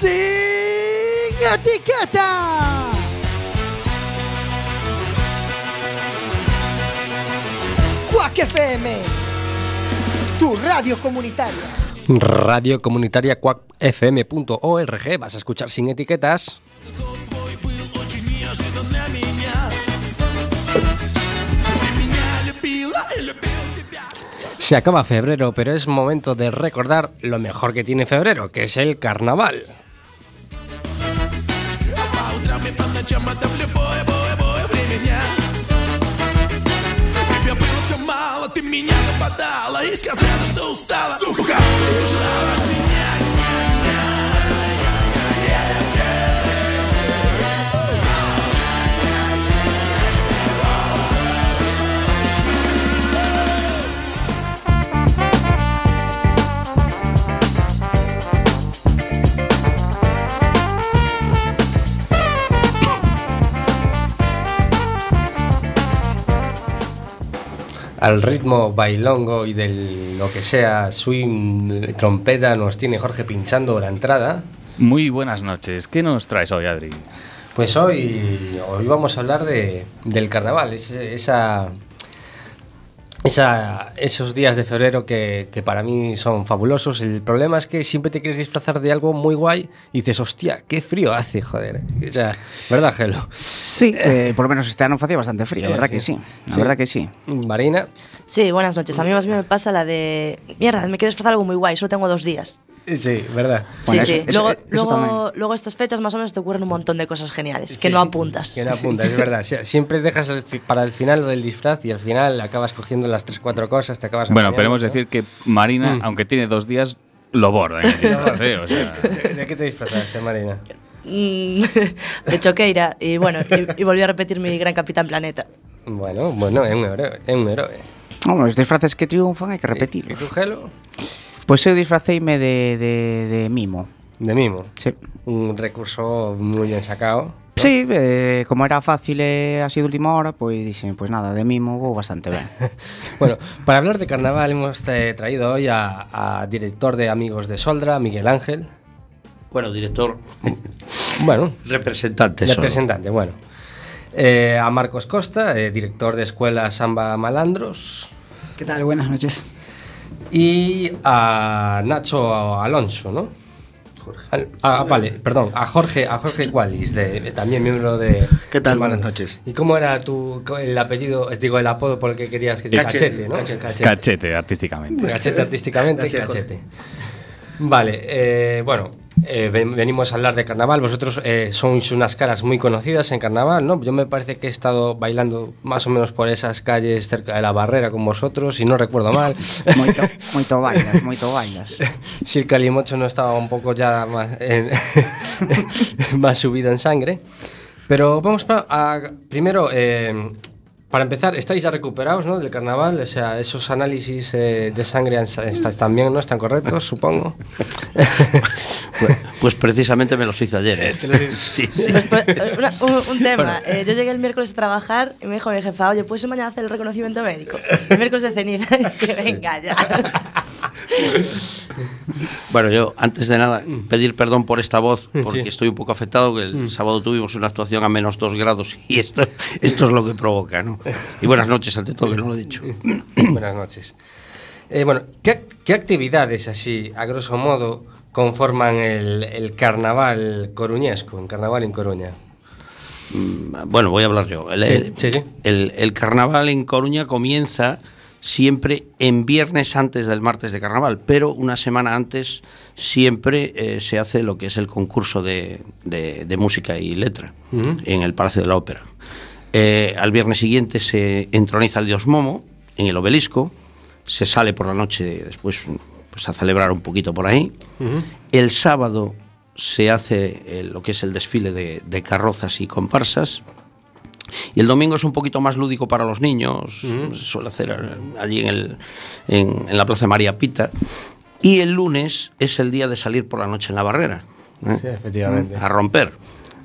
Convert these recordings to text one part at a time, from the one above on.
sin etiqueta. Quack FM, tu radio comunitaria. Radio comunitaria cuacfm.org. Vas a escuchar sin etiquetas. Se acaba febrero, pero es momento de recordar lo mejor que tiene febrero, que es el carnaval. по ночам, а это в любое, бое, бое время дня. Тебе было все мало, ты меня западала. И сказала, что устала, Сухо, ты ушла Al ritmo bailongo y de lo que sea swing, trompeta, nos tiene Jorge pinchando la entrada. Muy buenas noches. ¿Qué nos traes hoy, Adri? Pues hoy, hoy vamos a hablar de, del carnaval, ese- esa, esa- esos días de febrero que, que para mí son fabulosos. El problema es que siempre te quieres disfrazar de algo muy guay y dices, hostia, qué frío hace, joder. O sea, ¿verdad, Gelo? Sí, eh, por lo menos este año facía bastante frío, Eh, verdad sí. que sí, la Sí. verdad que sí. Marina. Sí, buenas noches. A mí más bien me pasa la de. Mierda, me quiero disfrazar algo muy guay, solo tengo dos días. Sí, ¿verdad? Bueno, sí, eso- sí. eso- luego, eso luego, estas fechas más o menos te ocurren un montón de cosas geniales que Sí, no apuntas. Que no apuntas, es verdad. Sie- Siempre dejas el para el final lo del disfraz y al final acabas cogiendo las tres, cuatro cosas, te acabas Bueno, hemos ¿no? de decir que Marina, Mm. aunque tiene dos días, lo borda ¿eh? O sea, ¿De, qué te disfrazaste, Marina? Mm, de choqueira y bueno, y, y volví a repetir mi gran Capitán Planeta. Bueno, bueno, é un héroe, é un héroe. Vamos, os disfraces que triunfan hai que repetirlos. tú, Gelo? Pois eu disfraceime de, de, de mimo. De mimo. Sí. Un recurso muy bien sacado. Sí, eh, como era fácil e así de última hora, pois dixen, pois nada, de mimo vou bastante ben. Bueno, para hablar de carnaval hemos eh, traído hoy a, a director de Amigos de Soldra, Miguel Ángel. Bueno, director, Bueno, representante. solo. representante, bueno. Eh, a Marcos Costa, eh, director de Escuela Samba Malandros. ¿Qué tal? Buenas noches. Y a Nacho Alonso, ¿no? Al- ah, vale, perdón, a Jorge, a Jorge Cualis, de, de- también miembro de. ¿Qué tal? de- Buenas noches. ¿Y cómo era tu el apellido, es digo el apodo por el que querías que te Cachete, cachete, ¿no? cachete. cachete, artísticamente. Cachete artísticamente, Gracias, cachete. Vale, eh, bueno, eh, ven- venimos a hablar de carnaval. Vosotros eh, sois unas caras muy conocidas en carnaval, ¿no? Yo me parece que he estado bailando más o menos por esas calles cerca de la barrera con vosotros, si no recuerdo mal. moito, moito bailas, moito bailas. si el calimocho no estaba un poco ya más, en- más subido en sangre. Pero vamos pa- a, primero, eh, para empezar, estáis ya recuperados ¿no? del carnaval, o sea, esos análisis eh, de sangre estáis también, ¿no? Están correctos, supongo. Pues, pues precisamente me los hice ayer. ¿eh? sí, sí. Después, eh, una- un, un tema. eh, yo llegué el miércoles a trabajar y me dijo mi jefa, oye, ¿puedes mañana hacer el reconocimiento médico? El miércoles de ceniza. Y dije, venga ya. Bueno, yo antes de nada pedir perdón por esta voz porque Sí. estoy un poco afectado, que el sábado tuvimos una actuación a menos dos grados y esto, esto es lo que provoca, ¿no? Y buenas noches ante todo, que no lo he dicho. Buenas noches. Eh, bueno, ¿qué, qué actividades así, a grosso modo, conforman el, el carnaval coruñesco, el carnaval en Coruña? Mm, Bueno, voy a hablar yo. El, Sí, el- sí, sí. el- carnaval en Coruña comienza siempre en viernes antes del martes de carnaval, pero una semana antes siempre eh, se hace lo que es el concurso de, de- de música y letra en el Palacio de la Ópera. Eh, al viernes siguiente se entroniza el dios Momo en el obelisco, se sale por la noche después pues, a celebrar un poquito por ahí. El sábado se hace eh, lo que es el desfile de, de carrozas y comparsas. Y el domingo es un poquito más lúdico para los niños, se suele hacer eh, allí en, el, en, en la Plaza María Pita. Y el lunes es el día de salir por la noche en la barrera. ¿eh? Sí, efectivamente. A romper.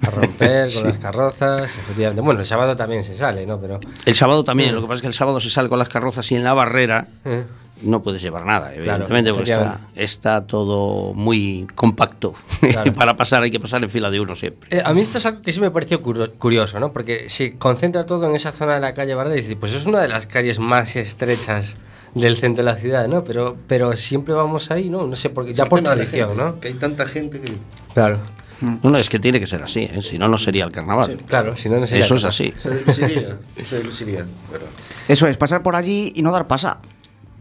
A romper con las carrozas, efectivamente. Bueno, el sábado también se sale, ¿no? Pero El sábado también, lo que pasa es que el sábado se sale con las carrozas y en la barrera Eh. No puedes llevar nada, evidentemente, porque está, está todo muy compacto. Claro. Para pasar hay que pasar en fila de uno siempre. Eh, a mí esto es algo que sí me pareció curioso, ¿no? Porque se concentra todo en esa zona de la calle Barrera y dice, pues es una de las calles más estrechas del centro de la ciudad, ¿no? Pero, pero siempre vamos ahí, ¿no? No sé por qué, ya por tradición, gente, ¿no? Que hay tanta gente que. Claro, No, no, es que tiene que ser así, ¿eh? si no, no sería el carnaval. claro, si no, no sería Eso es así. Se deluciría. Se deluciría. Pero... Eso es, pasar por allí y no dar pasada.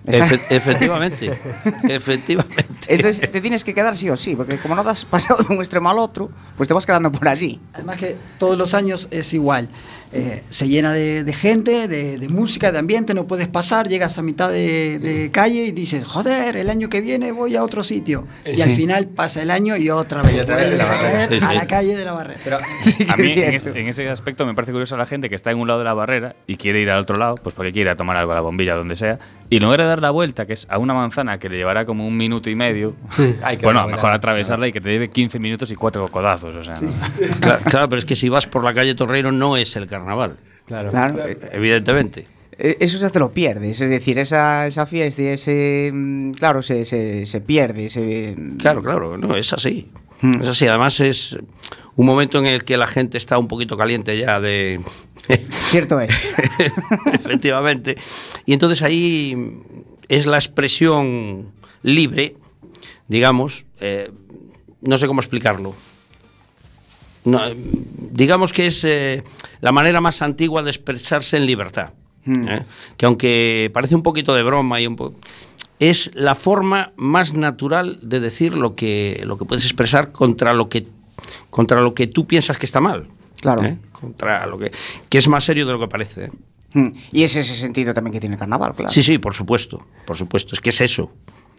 Efe efectivamente, efectivamente. Entonces te tienes que quedar sí o sí, porque como no das pasado de un extremo al otro, pues te vas quedando por allí. Además que todos los años es igual. Eh, se llena de, de gente, de, de música, de ambiente, no puedes pasar, llegas a mitad de, de calle y dices, joder, el año que viene voy a otro sitio. Y al final pasa el año y otra vez Y otra vez la a Sí, sí. la calle de la barrera. Pero, A mí en ese, en ese aspecto me parece curioso la gente que está en un lado de la barrera y quiere ir al otro lado, pues porque quiere ir a tomar algo a la bombilla, donde sea, y de dar la vuelta, que es a una manzana que le llevará como un minuto y medio, Hay que bueno, mejor atravesarla y que te lleve 15 minutos y cuatro codazos. O sea, ¿no? Claro, claro, pero es que si vas por la calle Torreiro no es el carnaval, claro. Claro. evidentemente. Eh, Eso ya te lo pierdes, es decir, esa, esa fiesta, ese, mm, claro, se, se, se pierde. Se, Claro, claro, no, es así. Mm. Es así, además es un momento en el que la gente está un poquito caliente ya de... Cierto es. Efectivamente. Y entonces ahí es la expresión libre, digamos, eh, no sé cómo explicarlo. No, digamos que es eh, la manera más antigua de expresarse en libertad. Mm. ¿eh? Que aunque parece un poquito de broma y un po- es la forma más natural de decir lo que, lo que puedes expresar contra lo que, contra lo que tú piensas que está mal. Claro. ¿eh? Contra lo que, que es más serio de lo que parece. ¿eh? Mm, Y es ese sentido también que tiene el carnaval, claro. Sí, sí, por supuesto, por supuesto. Es que es eso.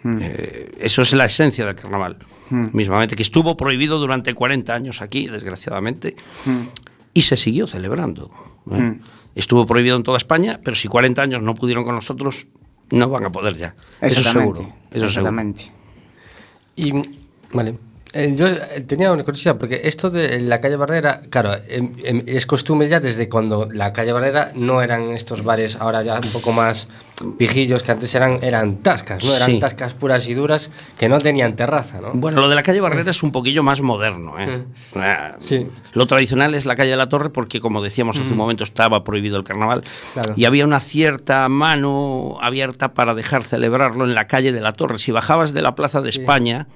Mm. Eh, eso es la esencia del carnaval. Mm. Mismamente, que estuvo prohibido durante 40 años aquí, desgraciadamente, Mm. y se siguió celebrando. ¿eh? Mm. Estuvo prohibido en toda España, pero si 40 años no pudieron con nosotros, no van a poder ya. Eso Exactamente, seguro. Eso seguro. exactamente. Y, vale. Eh, yo eh, tenía una curiosidad, porque esto de la calle Barrera, claro, em- em, es costumbre ya desde cuando la calle Barrera no eran estos bares ahora ya un poco más pijillos, que antes eran, eran tascas, ¿no? Eran Sí. tascas puras y duras que no tenían terraza, ¿no? Bueno, lo de la calle Barrera es un poquillo más moderno. ¿eh? Ah, Sí. Lo tradicional es la calle de la Torre porque, como decíamos hace un momento, estaba prohibido el carnaval Claro. y había una cierta mano abierta para dejar celebrarlo en la calle de la Torre. Si bajabas de la Plaza de Sí. España,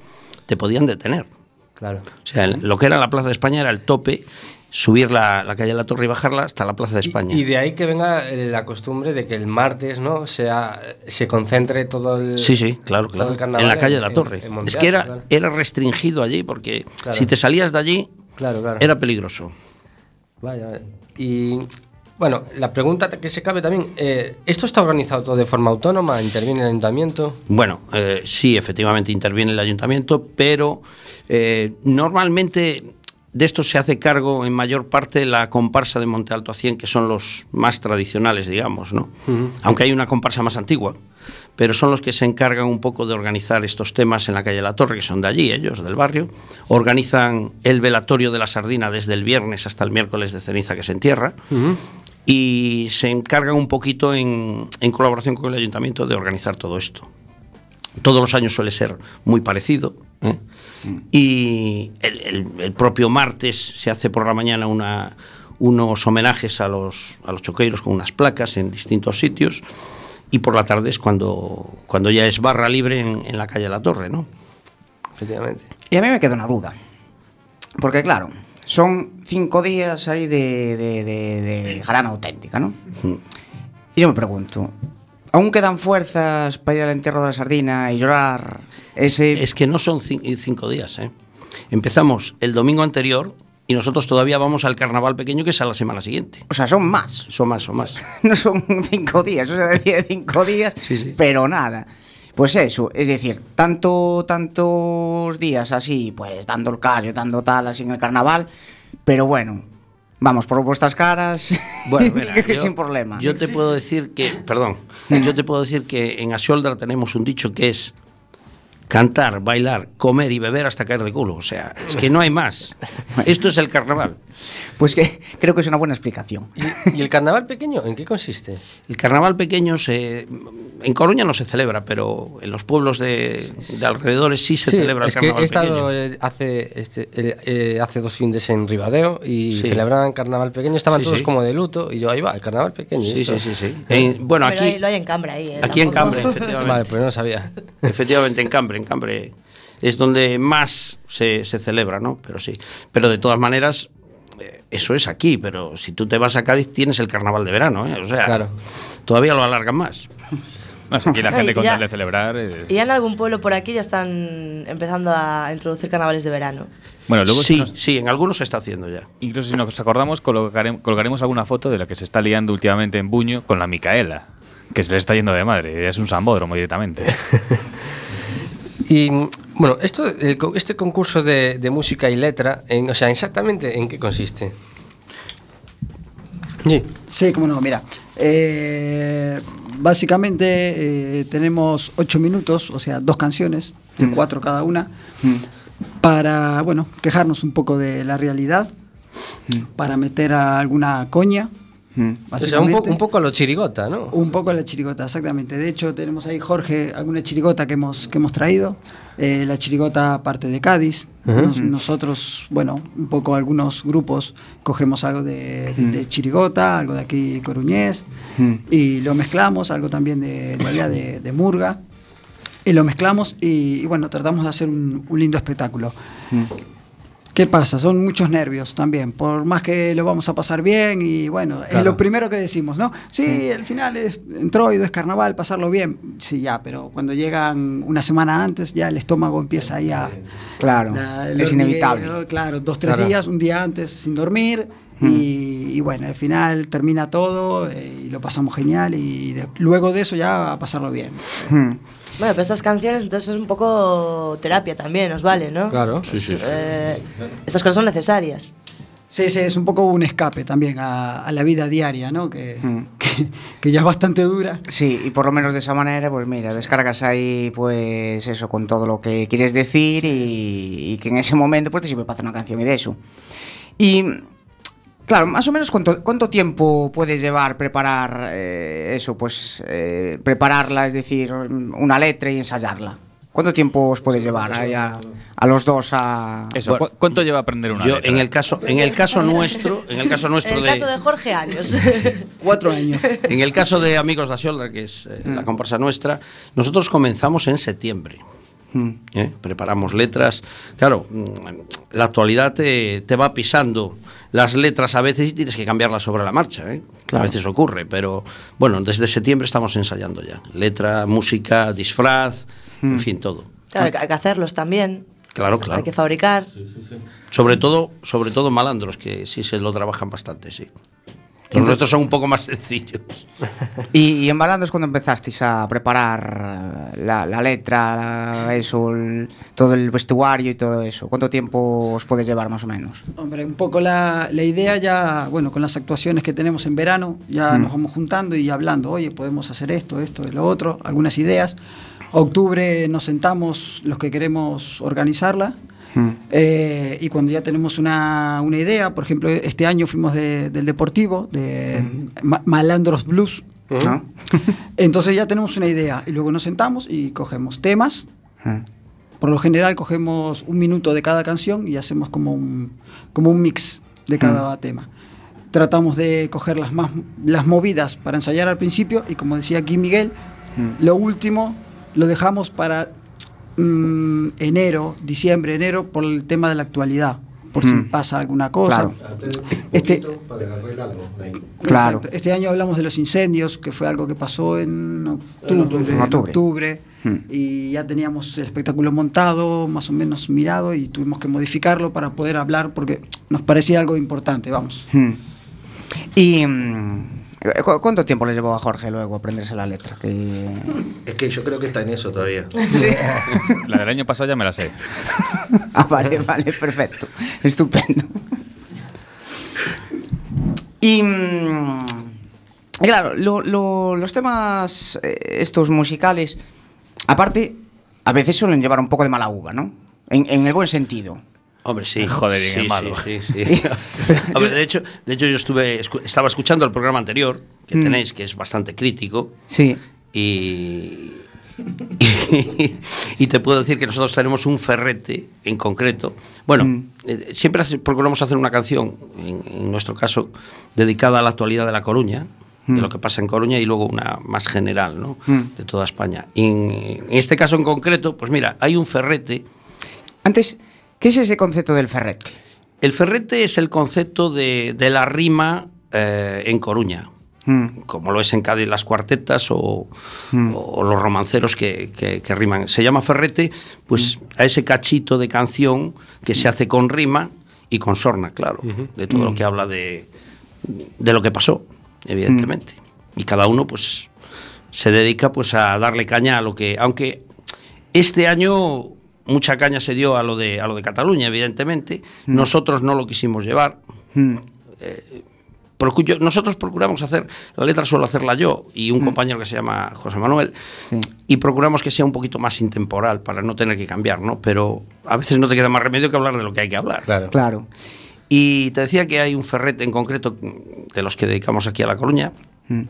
te podían detener. Claro. O sea, el- lo que era la Plaza de España era el tope, subir la, la calle de la Torre y bajarla hasta la Plaza de España. Y, y de ahí que venga la costumbre de que el martes, ¿no? Sea, se concentre todo el. Sí, sí, claro, claro. En la calle de la Torre. en- en es que era, claro. era restringido allí porque Claro. si te salías de allí Claro, claro. era peligroso. Vaya, vaya. Y bueno, la pregunta que se cabe también, eh, ¿esto está organizado todo de forma autónoma? ¿Interviene el ayuntamiento? Bueno, eh, sí, efectivamente interviene el ayuntamiento, pero eh, normalmente de esto se hace cargo en mayor parte la comparsa de Monte Alto a 100, que son los más tradicionales, digamos, ¿no? Aunque hay una comparsa más antigua, pero son los que se encargan un poco de organizar estos temas en la calle de la Torre, que son de allí, ellos, del barrio. Organizan el velatorio de la sardina desde el viernes hasta el miércoles de ceniza que se entierra y se encargan un poquito en, en colaboración con el ayuntamiento de organizar todo esto. Todos los años suele ser muy parecido. ¿eh? Y el, el- el propio martes se hace por la mañana una, unos homenajes a los, a los choqueiros con unas placas en distintos sitios. Y por la tarde es cuando, cuando ya es barra libre en, en la calle de la Torre, ¿no? Efectivamente. Y a mí me queda una duda. Porque claro, son cinco días ahí de, de, de, de jarana auténtica, ¿no? Y yo me pregunto, ¿aún quedan fuerzas para ir al entierro de la sardina y llorar ese... Es que no son cin- cinco días, ¿eh? Empezamos el domingo anterior y nosotros todavía vamos al carnaval pequeño que es a la semana siguiente. O sea, son más. Son más, son más. no son cinco días, o sea, decía cinco días, Sí, sí. pero nada. Pues eso, es decir, tanto, tantos días así, pues dando el callo, dando tal así en el carnaval, pero bueno, vamos por vuestras caras, Bueno, mira, que yo- sin problema. Yo te puedo decir que, perdón, yo te puedo decir que en Asoldra tenemos un dicho que es cantar, bailar, comer y beber hasta caer de culo. O sea, es que no hay más. Esto es el carnaval. Pues que creo que es una buena explicación. ¿Y el carnaval pequeño en qué consiste? El carnaval pequeño se, en Coruña no se celebra, pero en los pueblos de, de alrededores sí se Sí, celebra el es que carnaval he estado pequeño. eh, hace, este, eh, eh, hace dos fines en Ribadeo y Sí. celebraban carnaval pequeño, estaban Sí, todos sí. como de luto y yo ahí va, el carnaval pequeño. Sí, esto- sí, sí, sí. En- bueno, Pero aquí, hay- lo hay en ahí. eh, aquí en Cambre, efectivamente. Vale, pues no sabía. Efectivamente, en Cambre, en Cambre es donde más se, se celebra, ¿no? Pero sí. Pero de todas maneras, eso es aquí, pero si tú te vas a Cádiz tienes el carnaval de verano, ¿eh? O sea, Claro. todavía lo alargan más. No, aquí la gente con tal de celebrar. Y ya en algún pueblo por aquí ya están empezando a introducir carnavales de verano. Bueno, luego si sí, nos- sí, en algunos se está haciendo ya. incluso si nos acordamos, colocarem- colgaremos alguna foto de la que se está liando últimamente en Buño con la Micaela, que se le está yendo de madre. Es un sambódromo directamente. Y bueno, esto, el este concurso de, de música y letra, en, o sea, exactamente en qué consiste. Sí. Sí, cómo no, mira. eh, básicamente eh, tenemos ocho minutos, o sea, dos canciones, de cuatro cada una, para, bueno, quejarnos un poco de la realidad, para meter a alguna coña. O sea, un, po- básicamente. un poco a lo chirigota, ¿no? Un poco la chirigota, exactamente. De hecho, tenemos ahí, Jorge, alguna chirigota que hemos, que hemos traído. Eh, la chirigota parte de Cádiz. Nos- nosotros, bueno, un poco algunos grupos cogemos algo de, de- de chirigota, algo de aquí coruñés, y lo mezclamos, algo también de, de allá de, Murga, y lo mezclamos y, y bueno, tratamos de hacer un, un lindo espectáculo. ¿Qué pasa? Son muchos nervios también, por más que lo vamos a pasar bien y bueno, es lo primero que decimos, ¿no? Sí, el final es entroido, es carnaval, pasarlo bien, sí, ya, pero cuando llegan una semana antes ya el estómago empieza ahí a... Claro, la- es inevitable. Claro, dos, tres Claro. días, un día antes sin dormir y, y bueno, al final termina todo eh, y lo pasamos genial y de- luego de eso ya a pasarlo bien. Hmm. Bueno, pero estas canciones entonces es un poco terapia también, os vale, ¿no? Claro. Eh, estas cosas son necesarias. Sí, sí, es un poco un escape también a, a la vida diaria, ¿no? Que, que, que ya es bastante dura. Sí, y por lo menos de esa manera, pues mira, descargas ahí, pues eso, con todo lo que quieres decir y, y que en ese momento, pues te sirve para hacer una canción y de eso. Y, claro, más o menos, ¿cuánto, cuánto tiempo puedes llevar preparar eh, eso? Pues eh, prepararla, es decir, una letra y ensayarla. ¿Cuánto tiempo os puede llevar ahí a, a los dos a... Eso, Bueno, ¿cu- ¿cuánto lleva aprender una Yo, letra? en el caso, en el caso nuestro, en el caso En nuestro el de, caso de Jorge, años. Cuatro años. en el caso de Amigos da Xolda, que es eh, la comparsa nuestra, nosotros comenzamos en septiembre. ¿Eh? Preparamos letras. Claro, mm, la actualidad te, te va pisando las letras a veces y tienes que cambiarlas sobre la marcha. ¿eh? A veces ocurre, pero bueno, desde septiembre estamos ensayando ya. Letra, música, disfraz, en fin, todo. Claro, hay que- hay que hacerlos también. Claro, claro. Hay que fabricar. Sobre todo, sobre todo malandros, que sí se lo trabajan bastante, sí. Los nuestros son un poco más sencillos. Y, y en Balando es cuando empezasteis a preparar eh, la, la letra, la- eso, el- todo el vestuario y todo eso. ¿Cuánto tiempo os puede llevar más o menos? Hombre, un poco la, la idea ya, bueno, con las actuaciones que tenemos en verano, ya nos vamos juntando y hablando, oye, podemos hacer esto, esto y lo otro, algunas ideas. Octubre nos sentamos los que queremos organizarla. Eh, y cuando ya tenemos una, una idea, por ejemplo, este año fuimos de- del Deportivo, de Ma- Malandros Blues, ¿No? entonces ya tenemos una idea y luego nos sentamos y cogemos temas. Por lo general cogemos un minuto de cada canción y hacemos como un, como un mix de cada tema. Tratamos de coger las, más, las movidas para ensayar al principio y como decía aquí Miguel, lo último lo dejamos para mm, enero, diciembre, enero por el tema de la actualidad, por si pasa alguna cosa. Claro. Este. Claro. Exacto. Este año hablamos de los incendios, que fue algo que pasó en octubre. En octubre. octubre, Hmm. Y ya teníamos el espectáculo montado, más o menos mirado, y tuvimos que modificarlo para poder hablar, porque nos parecía algo importante, vamos. ¿Y mm, cuánto tiempo le llevó a Jorge luego aprenderse la letra? Que... Es que yo creo que está en eso todavía. La del año pasado ya me la sé. Ah, vale, vale, perfecto. Estupendo. Y, mm, claro, lo- lo- los temas eh, estos musicales, aparte, a veces suelen llevar un poco de mala uva, ¿no? En, en el buen sentido. Hombre, sí. Joder, sí, malo. Sí, sí, ver, de hecho, de hecho yo estuve, estaba escuchando el programa anterior que Mm. tenéis, que es bastante crítico, Sí. y, y, y te puedo decir que nosotros tenemos un ferrete en concreto. Bueno, Mm. eh, siempre procuramos hacer una canción, en, en nuestro caso, dedicada a la actualidad de La Coruña, de lo que pasa en Coruña, y luego una más general, ¿no? Mm. De toda España. Y en, en este caso en concreto, pues mira, hay un ferrete. Antes, ¿qué es ese concepto del ferrete? El ferrete es el concepto de, de la rima eh, en Coruña. Mm. como lo es en Cádiz las cuartetas o, o los romanceros que, que- que riman. Se llama ferrete pues a ese cachito de canción que se hace con rima y con sorna, claro, de todo lo que habla de, de lo que pasó, evidentemente. Y cada uno pues se dedica pues a darle caña a lo que, aunque este año mucha caña se dio a lo de, a lo de Cataluña, evidentemente, nosotros no lo quisimos llevar, Mm. Procu- nosotros procuramos hacer, la letra suelo hacerla yo y un compañero que se llama José Manuel, Sí. y procuramos que sea un poquito más intemporal para no tener que cambiar, ¿no? Pero a veces no te queda más remedio que hablar de lo que hay que hablar. Claro. Claro. Y te decía que hay un ferrete en concreto mm, de los que dedicamos aquí a La Coruña, Mm.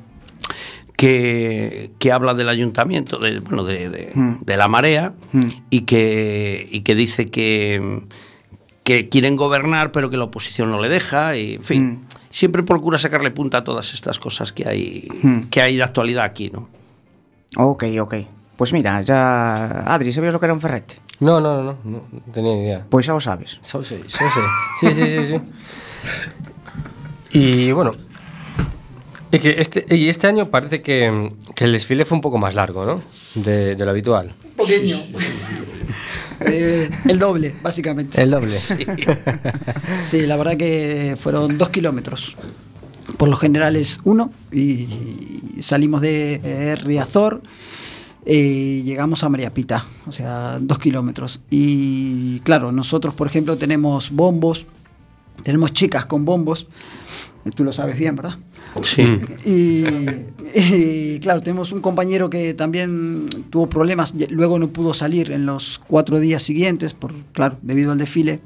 Que, que habla del ayuntamiento, de, bueno, de, de- Mm. de la marea, Mm. y, que, y que dice que, que quieren gobernar, pero que la oposición no le deja, y en fin, Mm. siempre procura sacarle punta a todas estas cosas que hay, Mm. que hay de actualidad aquí, ¿no? Ok, ok. Pues mira, ya... Adri, ¿sabías lo que era un ferrete? No, no, no, no, no tenía ni idea. Pues ya lo sabes. Sé. Sí, sí, sí, sí. Y bueno, y que este, y este año parece que, que el desfile fue un poco más largo, ¿no? De, de lo habitual. Pequeño. Eh, el doble, básicamente. El doble. Sí, la verdad que fueron dos kilómetros. Por lo general es uno y salimos de eh, Riazor y llegamos a María Pita, o sea, dos kilómetros. Y claro, nosotros, por ejemplo, tenemos bombos, tenemos chicas con bombos, tú lo sabes bien, ¿verdad? Sí. Y, y, claro, tenemos un compañero que también tuvo problemas, luego no pudo salir en los cuatro días siguientes, por, claro, debido al desfile.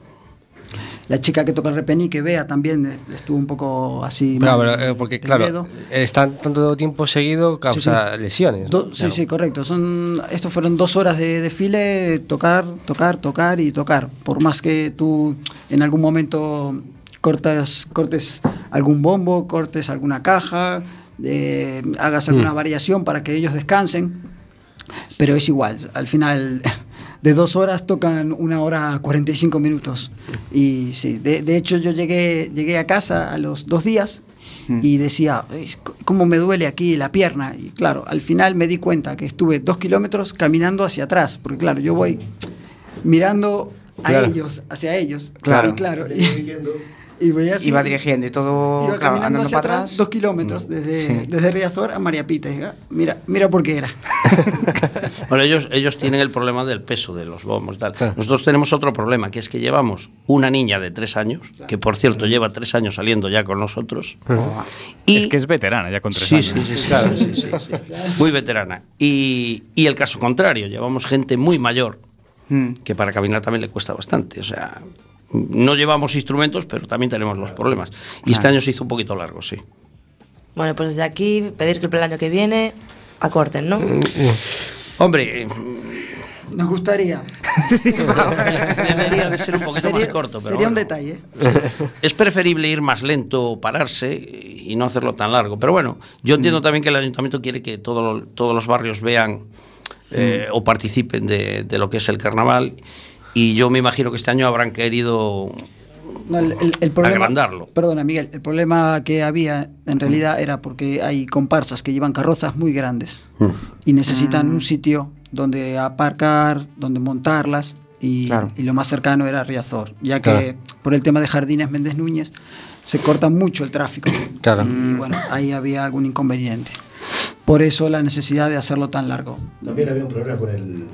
La chica que toca el repenique, Bea, también estuvo un poco así. Claro, mal pero, eh, porque claro, estar tanto tiempo seguido causa lesiones. ¿no? Do- sí, Claro. sí, correcto. Son, estos fueron dos horas de desfile, tocar, tocar, tocar y tocar. Por más que tú en algún momento cortas, cortes algún bombo, cortes alguna caja, eh, hagas alguna Mm. variación para que ellos descansen, pero es igual. Al final de dos horas tocan una hora 45 minutos. Y sí, de, de hecho yo llegué, llegué a casa a los dos días y decía, "Ay, c- ¿cómo me duele aquí la pierna? Y claro, al final me di cuenta que estuve dos kilómetros caminando hacia atrás, porque claro, yo voy mirando a Claro. ellos, hacia ellos. Claro. Y claro, y, y voy así, Iba dirigiendo y todo, iba claro, caminando andando hacia para atrás, atrás. dos kilómetros, desde, Sí. desde Riazor a María Pita. Mira, mira por qué era. Bueno, ellos, ellos tienen el problema del peso de los bombos. Tal. Claro. Nosotros tenemos otro problema, que es que llevamos una niña de tres años, que por cierto lleva tres años saliendo ya con nosotros. Y Es que es veterana ya con tres sí, años. sí, sí, sí, claro, sí, sí, sí. Muy veterana. Y, y el caso contrario, llevamos gente muy mayor, Mm. que para caminar también le cuesta bastante. O sea, no llevamos instrumentos, pero también tenemos los problemas. Y este año se hizo un poquito largo, sí. Bueno, pues desde aquí pedir que el año que viene acorten, ¿no? Hombre, eh, Nos gustaría. debería de ser un poquito más Sería, corto, pero sería un detalle. Es preferible ir más lento, pararse y no hacerlo tan largo. Pero bueno, yo entiendo también que el ayuntamiento quiere que todo todos los barrios vean eh, o participen de, de lo que es el carnaval. Y yo me imagino que este año habrán querido No, el, el- el problema, Agrandarlo. Perdona, Miguel. El problema que había en realidad era porque hay comparsas que llevan carrozas muy grandes y necesitan un sitio donde aparcar, donde montarlas. Y, Claro. y lo más cercano era Riazor, ya que Claro. por el tema de Jardines Méndez Núñez se corta mucho el tráfico. Claro. Y bueno, ahí había algún inconveniente. Por eso la necesidad de hacerlo tan largo. También había un problema con el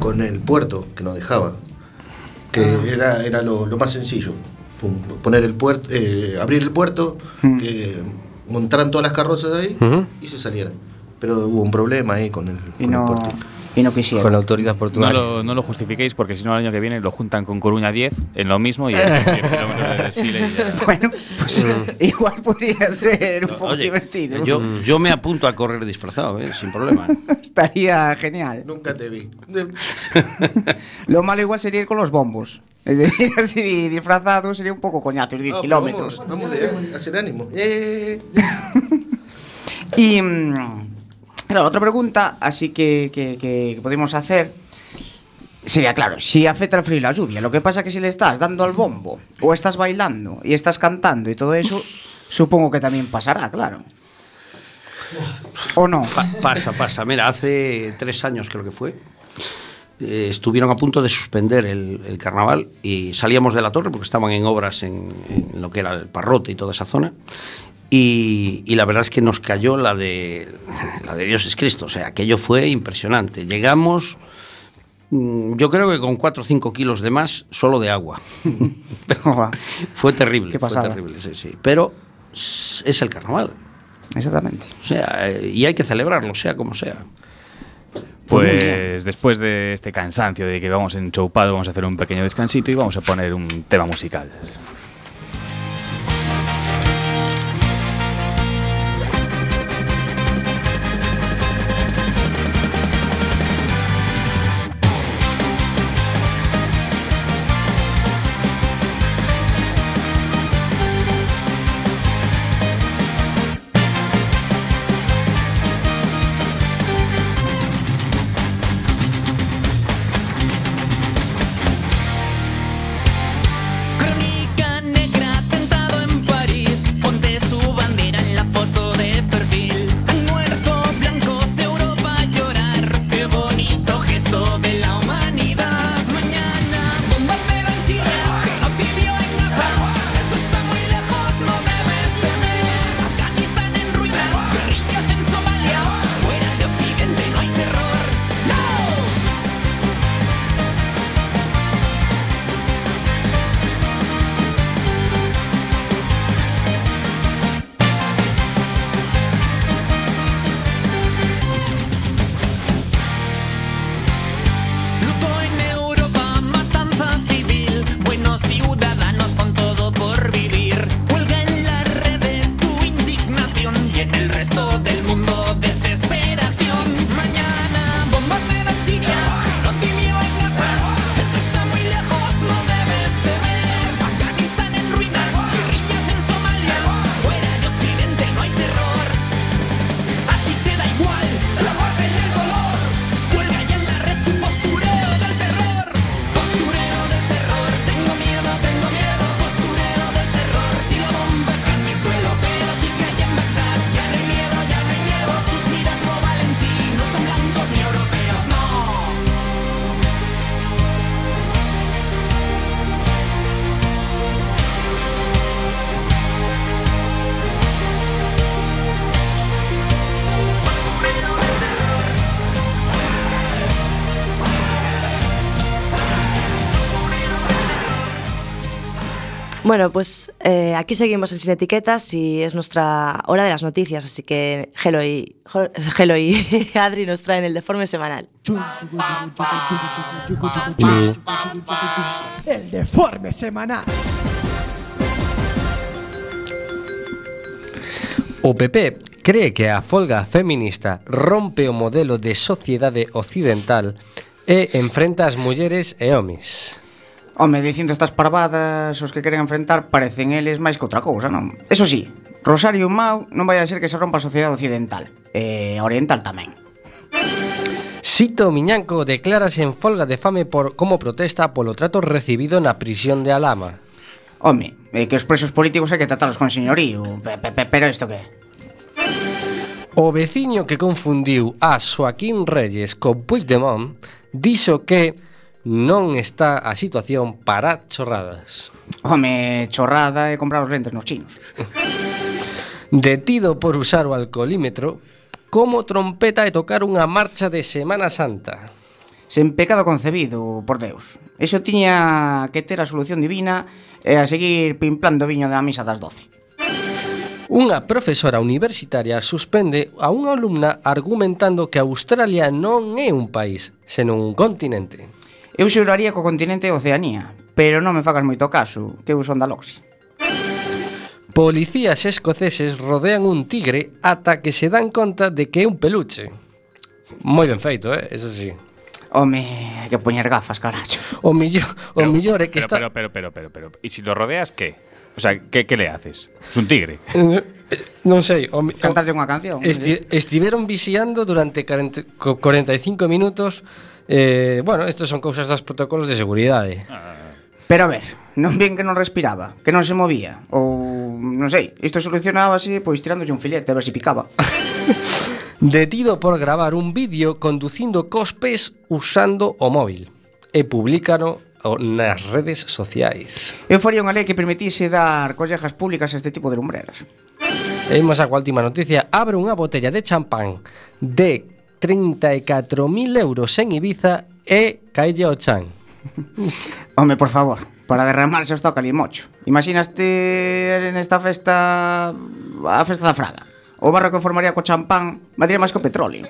con el puerto que nos dejaba. Que era, era lo, lo más sencillo. Pum, poner el puerto, eh, abrir el puerto, que montaran todas las carrozas ahí y se salieran. Pero hubo un problema ahí con el, Y con el no- puerto. Y no quisieron. Con la autoridad No portuaria. lo, no lo justifiquéis porque si no el año que viene lo juntan con Coruña 10 en lo mismo y 10 kilómetros de desfile. y ya. Bueno, pues igual podría ser un poco Oye, divertido. yo, yo me apunto a correr disfrazado, ¿eh? sin problema. Estaría genial. Nunca te vi. Lo malo igual sería ir con los bombos. Es decir, así disfrazado sería un poco coñazo, ir 10 Ah, pero kilómetros. Vamos, vamos de, hacer ánimo. Eh. Y mm, claro, otra pregunta, así que, que, podemos hacer sería, claro, si afecta el y la lluvia, lo que pasa que si le estás dando al bombo, o estás bailando y estás cantando y todo eso, supongo que también pasará, claro. ¿O no? Pa- pasa, pasa. Mira, hace tres años creo que fue. eh, estuvieron a punto de suspender el, el carnaval y salíamos de la torre porque estaban en obras en, en lo que era el Parrote y toda esa zona. Y, y la verdad es que nos cayó la de, la de Dios es Cristo. O sea, aquello fue impresionante. Llegamos, mm, yo creo que con 4 o 5 kilos de más solo de agua. fue terrible, Qué fue terrible, sí, sí. Pero s- es el carnaval. Exactamente. O sea, eh, y hay que celebrarlo, sea como sea. Pues después de este cansancio de que vamos enchoupados, vamos a hacer un pequeño descansito y vamos a poner un tema musical. Bueno, pues eh, aquí seguimos en Sin Etiquetas y es nuestra hora de las noticias, así que Gelo y, Gelo y Adri nos traen el deforme semanal. El deforme semanal. O PP cree que a folga feminista rompe o modelo de sociedade occidental e enfrenta as mulleres e homes. Home, dicindo estas parvadas, os que queren enfrentar parecen eles máis que outra cousa, non? Eso sí, Rosario Mau non vai a ser que se rompa a sociedade occidental, e oriental tamén. Sito Miñanco declarase en folga de fame por como protesta polo trato recibido na prisión de Alama. Home, é que os presos políticos hai que tratalos con señorío, pe, pe, pe, pero isto que? O veciño que confundiu a Joaquín Reyes con Puigdemont dixo que non está a situación para chorradas. Home, chorrada é comprar os lentes nos chinos. Detido por usar o alcoholímetro como trompeta e tocar unha marcha de Semana Santa. Sen pecado concebido, por Deus. Eso tiña que ter a solución divina e a seguir pimplando viño da misa das doce. Unha profesora universitaria suspende a unha alumna argumentando que Australia non é un país, senón un continente. Eu xuraría co continente Oceanía, pero non me facas moito caso, que eu son da Loxi. Policías escoceses rodean un tigre ata que se dan conta de que é un peluche. Moi ben feito, eh? Eso sí. Home, que poñer gafas, caracho. O millor, o millor é que pero, está... Pero, pero, pero, pero, pero... E se si lo rodeas, que? O sea, que, que le haces? Es un tigre. non sei. O, Cantarlle unha canción. Esti, estiveron vixiando durante 40, 45 minutos Eh, bueno, estas son cousas das protocolos de seguridade. Ah. Pero a ver, non bien que non respiraba, que non se movía ou non sei, isto solucionaba así pois tirándolle un filete a ver se picaba. Detido por gravar un vídeo conducindo cos pés usando o móvil e publícano nas redes sociais. Eu faría unha lei que permitise dar collejas públicas a este tipo de lumbreras. E imos a coa última noticia. Abre unha botella de champán de 34.000 euros en Ibiza e caelle ao chan. Home, por favor, para derramarse os toca limocho. Imaginaste nesta festa a festa da Fraga. O barro que formaría co champán, valdría máis co petróleo.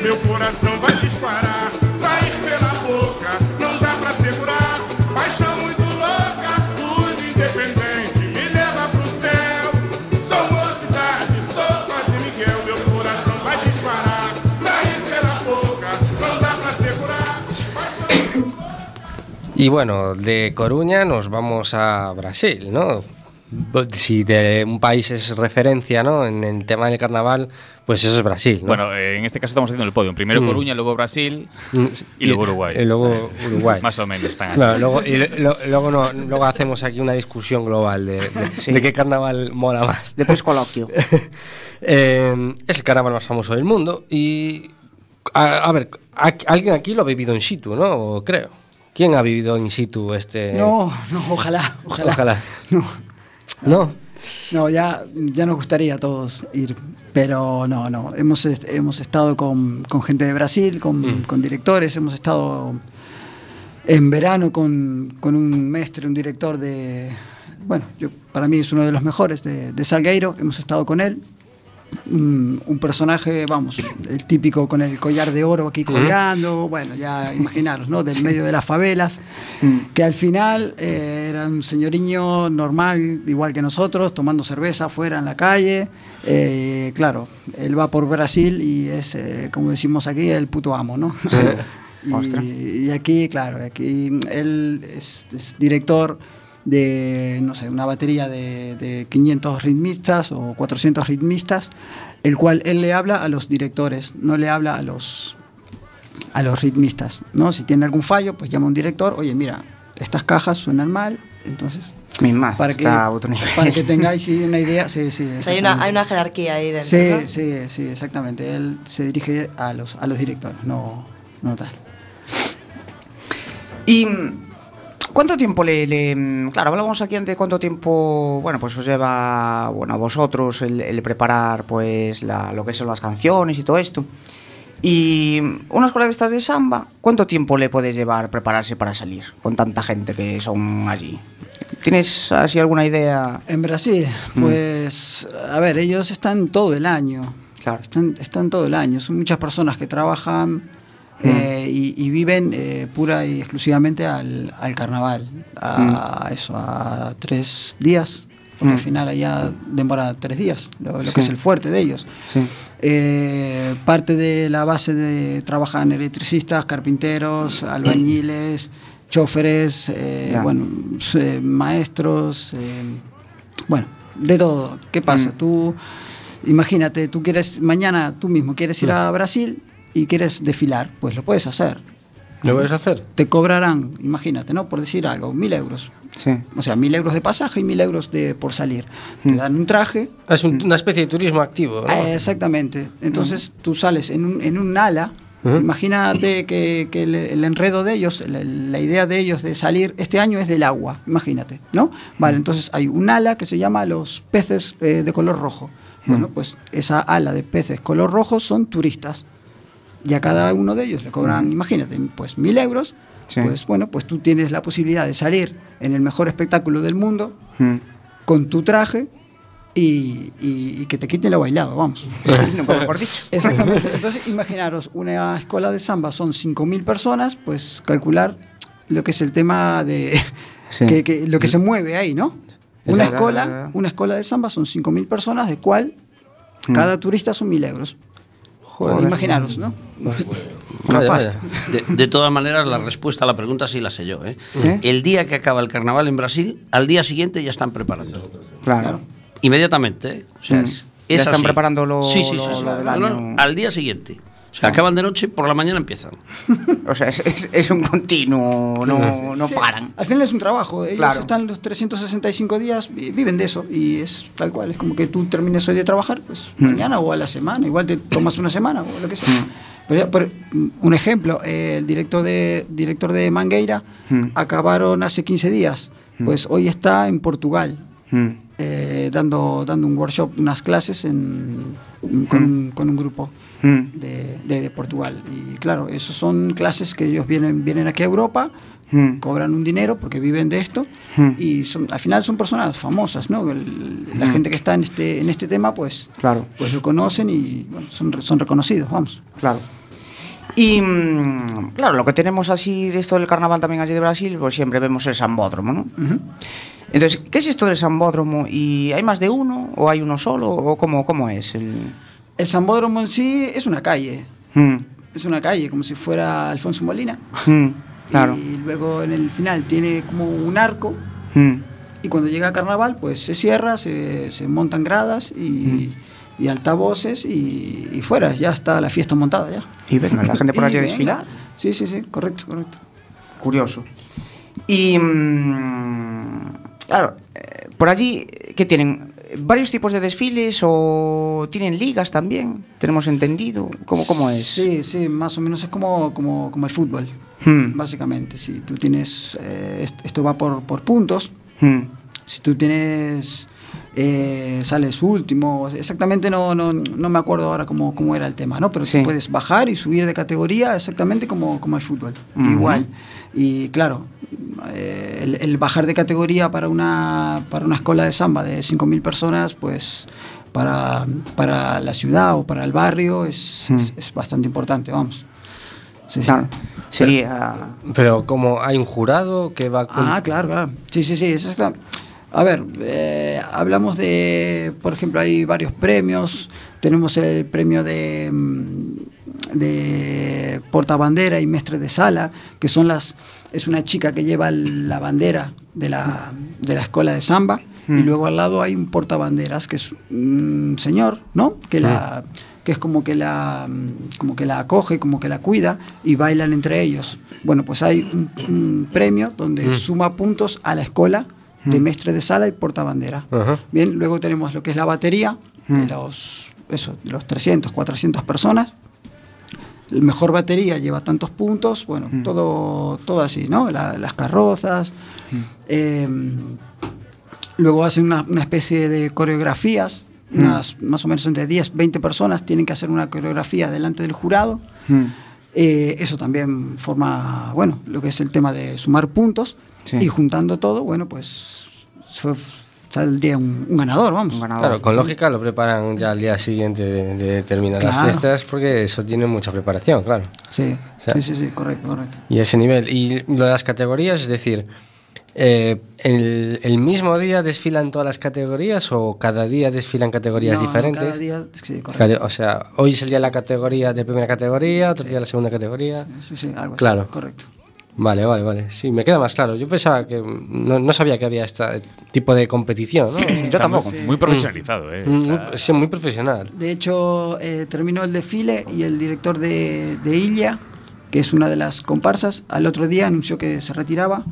Meu coração vai disparar. Y bueno, de Coruña nos vamos a Brasil, ¿no? Si de un país es referencia, ¿no? En el tema del carnaval, pues eso es Brasil, ¿no? Bueno, eh, en este caso estamos haciendo el podio. Primero Mm. Coruña, luego Brasil Mm, y luego Uruguay. Y luego Uruguay. Más o menos están así. Claro, luego, y lo- luego, no- luego hacemos aquí una discusión global de, de- de qué carnaval mola más. Despois coloquio. Eh, es el carnaval más famoso del mundo y a, a ver, a- alguien aquí lo ha vivido in situ, ¿no? Creo. ¿Quién ha vivido in situ este? No, no, ojalá, ojalá. Ojalá. No, No. no, ya, ya nos gustaría a todos ir, pero no, no. Hemos, hemos estado con, con gente de Brasil, con, Mm. con directores, hemos estado en verano con, con un mestre, un director de, bueno, yo, para mí es uno de los mejores de, de Salgueiro, hemos estado con él. Un, un personaje, vamos, el típico con el collar de oro aquí colgando, bueno, ya imaginaros, ¿no? Del medio de las favelas, que al final eh, era un señoriño normal, igual que nosotros, tomando cerveza afuera en la calle. Eh, claro, él va por Brasil y es, eh, como decimos aquí, el puto amo, ¿no? Y, y aquí, claro, aquí él es, es director de, no sé, una batería de, de 500 ritmistas o 400 ritmistas, el cual él le habla a los directores, no le habla a los a los ritmistas, ¿no? Si tiene algún fallo, pues llama a un director, oye, mira, estas cajas suenan mal, entonces Misma, para que, está a otro nivel. para que tengáis sí, una idea, sí, sí. Hay, una, hay una jerarquía ahí dentro. Sí, ¿no? sí, sí, exactamente. Él se dirige a los, a los directores, no, no tal. Y ¿cuánto tiempo le, le- mm, claro, hablábamos aquí antes de cuánto tiempo, bueno, pues os lleva, bueno, a vosotros el, el preparar pues la- lo que son las canciones y todo esto. Y mm, una escuela de estas de samba, ¿cuánto tiempo le puede llevar prepararse para salir con tanta gente que son allí? ¿Tienes así alguna idea? En Brasil, pues, a ver, ellos están todo el año. Claro. Están, están todo el año. Son muchas personas que trabajan eh, y, y viven eh, pura y exclusivamente al, al carnaval. A eso, a tres días. Porque al final allá demora tres días, lo, lo que es el fuerte de ellos. Sí. Eh, parte de la base de trabajan electricistas, carpinteros, albañiles, choferes, bueno, maestros, bueno, de todo. ¿Qué pasa? Mm. Tú, imagínate, tú quieres, mañana tú mismo quieres ir a Brasil y quieres desfilar, pues lo puedes hacer. ¿Lo puedes hacer? Te cobrarán, imagínate, ¿no? Por decir algo, mil euros. Sí. O sea, mil euros de pasaje y mil euros de, por salir. Te Mm. dan un traje, Es un- una especie de turismo activo, ¿no? Ah, Exactamente. Entonces tú sales en un, en un ala. Imagínate que, que el, el enredo de ellos, la, la idea de ellos de salir este año es del agua, imagínate, ¿no? Vale, entonces hay un ala que se llama los peces eh, de color rojo. Bueno, pues esa ala de peces color rojo son turistas. Y a cada uno de ellos le cobran, imagínate, pues mil euros Sí. pues bueno, pues tú tienes la posibilidad de salir en el mejor espectáculo del mundo con tu traje y, y- y que te quiten lo bailado, vamos. nunca mejor dicho. Exactamente. Entonces, imaginaros, una escuela de samba son 5.000 personas, pues calcular lo que es el tema de Sí. que, que- lo que se mueve ahí, ¿no? Una La- la- escuela, una escuela de samba son 5.000 personas, de cual Mm. cada turista son 1.000 euros. Joder. Imaginaros, ¿no? Vaya, vaya. De, de todas maneras, la respuesta a la pregunta sí la sé yo. ¿eh? ¿Eh? El día que acaba el carnaval en Brasil, al día siguiente ya están preparando. Claro. Inmediatamente. ¿eh? O sea, Mm. es, Ya es están así. preparando lo- sí, sí, sí, lo- sí. lo del No, no, al día siguiente. O sea, acaban de noche, por la mañana empiezan. O sea, es, es- es un continuo, no, no Sí, paran. Al final es un trabajo. Ellos Claro. están los 365 días, vi- viven de eso. Y es tal cual. Es como que tú termines hoy de trabajar, pues Mm. mañana o a la semana. Igual te tomas una semana o lo que sea. Pero, ya, por- un ejemplo, el director de, director de Mangueira Mm. acabaron hace 15 días. Pues hoy está en Portugal. Mm. eh, dando, dando un workshop, unas clases en, con, con un grupo Mm. de, de- de Portugal. Y claro, esos son clases que ellos vienen, vienen aquí a Europa, Mm. cobran un dinero porque viven de esto Mm. y son, al final son personas famosas, ¿no? El- la Mm. gente que está en este, en este tema pues, Claro. pues lo conocen y bueno, son, son reconocidos, vamos. Claro. Y mm, claro, lo que tenemos así de esto del carnaval también allí de Brasil, pues siempre vemos el Sambódromo, ¿no? Entonces, ¿qué es esto del Sambódromo? ¿Y hay más de uno? ¿O hay uno solo? ¿O cómo, cómo es? El... El Sambódromo en sí es una calle, es una calle, como si fuera Alfonso Molina. Claro. Y luego en el final tiene como un arco Mm, Y cuando llega carnaval, pues se cierra, se, se montan gradas y, Mm. y altavoces y, y fuera, ya está la fiesta montada ya. Y venga, la gente por allí a desfilar. Sí, sí, sí, correcto, correcto. Curioso. Y. mm, claro, eh, por allí, ¿qué tienen? ¿Varios tipos de desfiles o tienen ligas también? ¿Tenemos entendido? ¿Cómo, cómo es? Sí, sí, más o menos es como, como, como el fútbol, Hmm, básicamente. Si tú tienes, eh, est- esto va por, por puntos, hmm, si tú tienes, eh, sales último, exactamente no, no, no me acuerdo ahora cómo, cómo era el tema, ¿no? Pero Sí. tú puedes bajar y subir de categoría exactamente como, como el fútbol, igual. Y claro, eh, el, el bajar de categoría para una, para una escuela de samba de 5.000 personas, pues para, para la ciudad o para el barrio es, Hmm. es, es bastante importante, vamos. Sí, sí. Sería. Pero como hay un jurado que va con... Ah, claro, claro. Sí, sí, sí. Eso está. A ver, eh, hablamos de, por ejemplo, hay varios premios. Tenemos el premio de, mm, de portabandera y mestre de sala, que son las, es una chica que lleva la bandera de la, de la escuela de samba. Y Mm. luego al lado hay un portabanderas, que es un señor, ¿no? Que la que es como que la mm, como que la acoge, como que la cuida y bailan entre ellos. Bueno, pues hay un, un premio donde Mm. suma puntos a la escuela de mestre de sala y portabandera. Ajá. Bien, luego tenemos lo que es la batería de Mm. los eso, de los 300, 400 personas. El mejor batería lleva tantos puntos, bueno, Mm. todo, todo así, ¿no? La- las carrozas. eh, luego hacen una, una especie de coreografías, Mm. unas, más o menos entre 10, 20 personas tienen que hacer una coreografía delante del jurado. hmm, Eh, eso también forma, bueno, lo que es el tema de sumar puntos Sí. y juntando todo, bueno, pues fue- saldría un, un ganador, vamos. un ganador. Claro, con lógica lo preparan ya al día siguiente de, de terminar las Claro. fiestas porque eso tiene mucha preparación, claro. Sí, O sea- sí, sí, sí, correcto, correcto. Y ese nivel. Y lo de las categorías, es decir, eh, el, el mismo día desfilan todas las categorías o cada día desfilan categorías No, no, diferentes? cada día, sí, correcto. O sea, hoy es el día de la categoría de primera categoría, otro día de la segunda categoría. Sí, sí, algo así, Claro. correcto. Vale, vale, vale. Sí, me queda más claro. Yo pensaba que no, no sabía que había este tipo de competición, ¿no? Yo Está tampoco. Muy, muy profesionalizado, ¿eh? Mm, Está- muy- sí, muy profesional. De hecho, eh, terminó el desfile y el director de, de Illa, que es una de las comparsas, al otro día anunció que se retiraba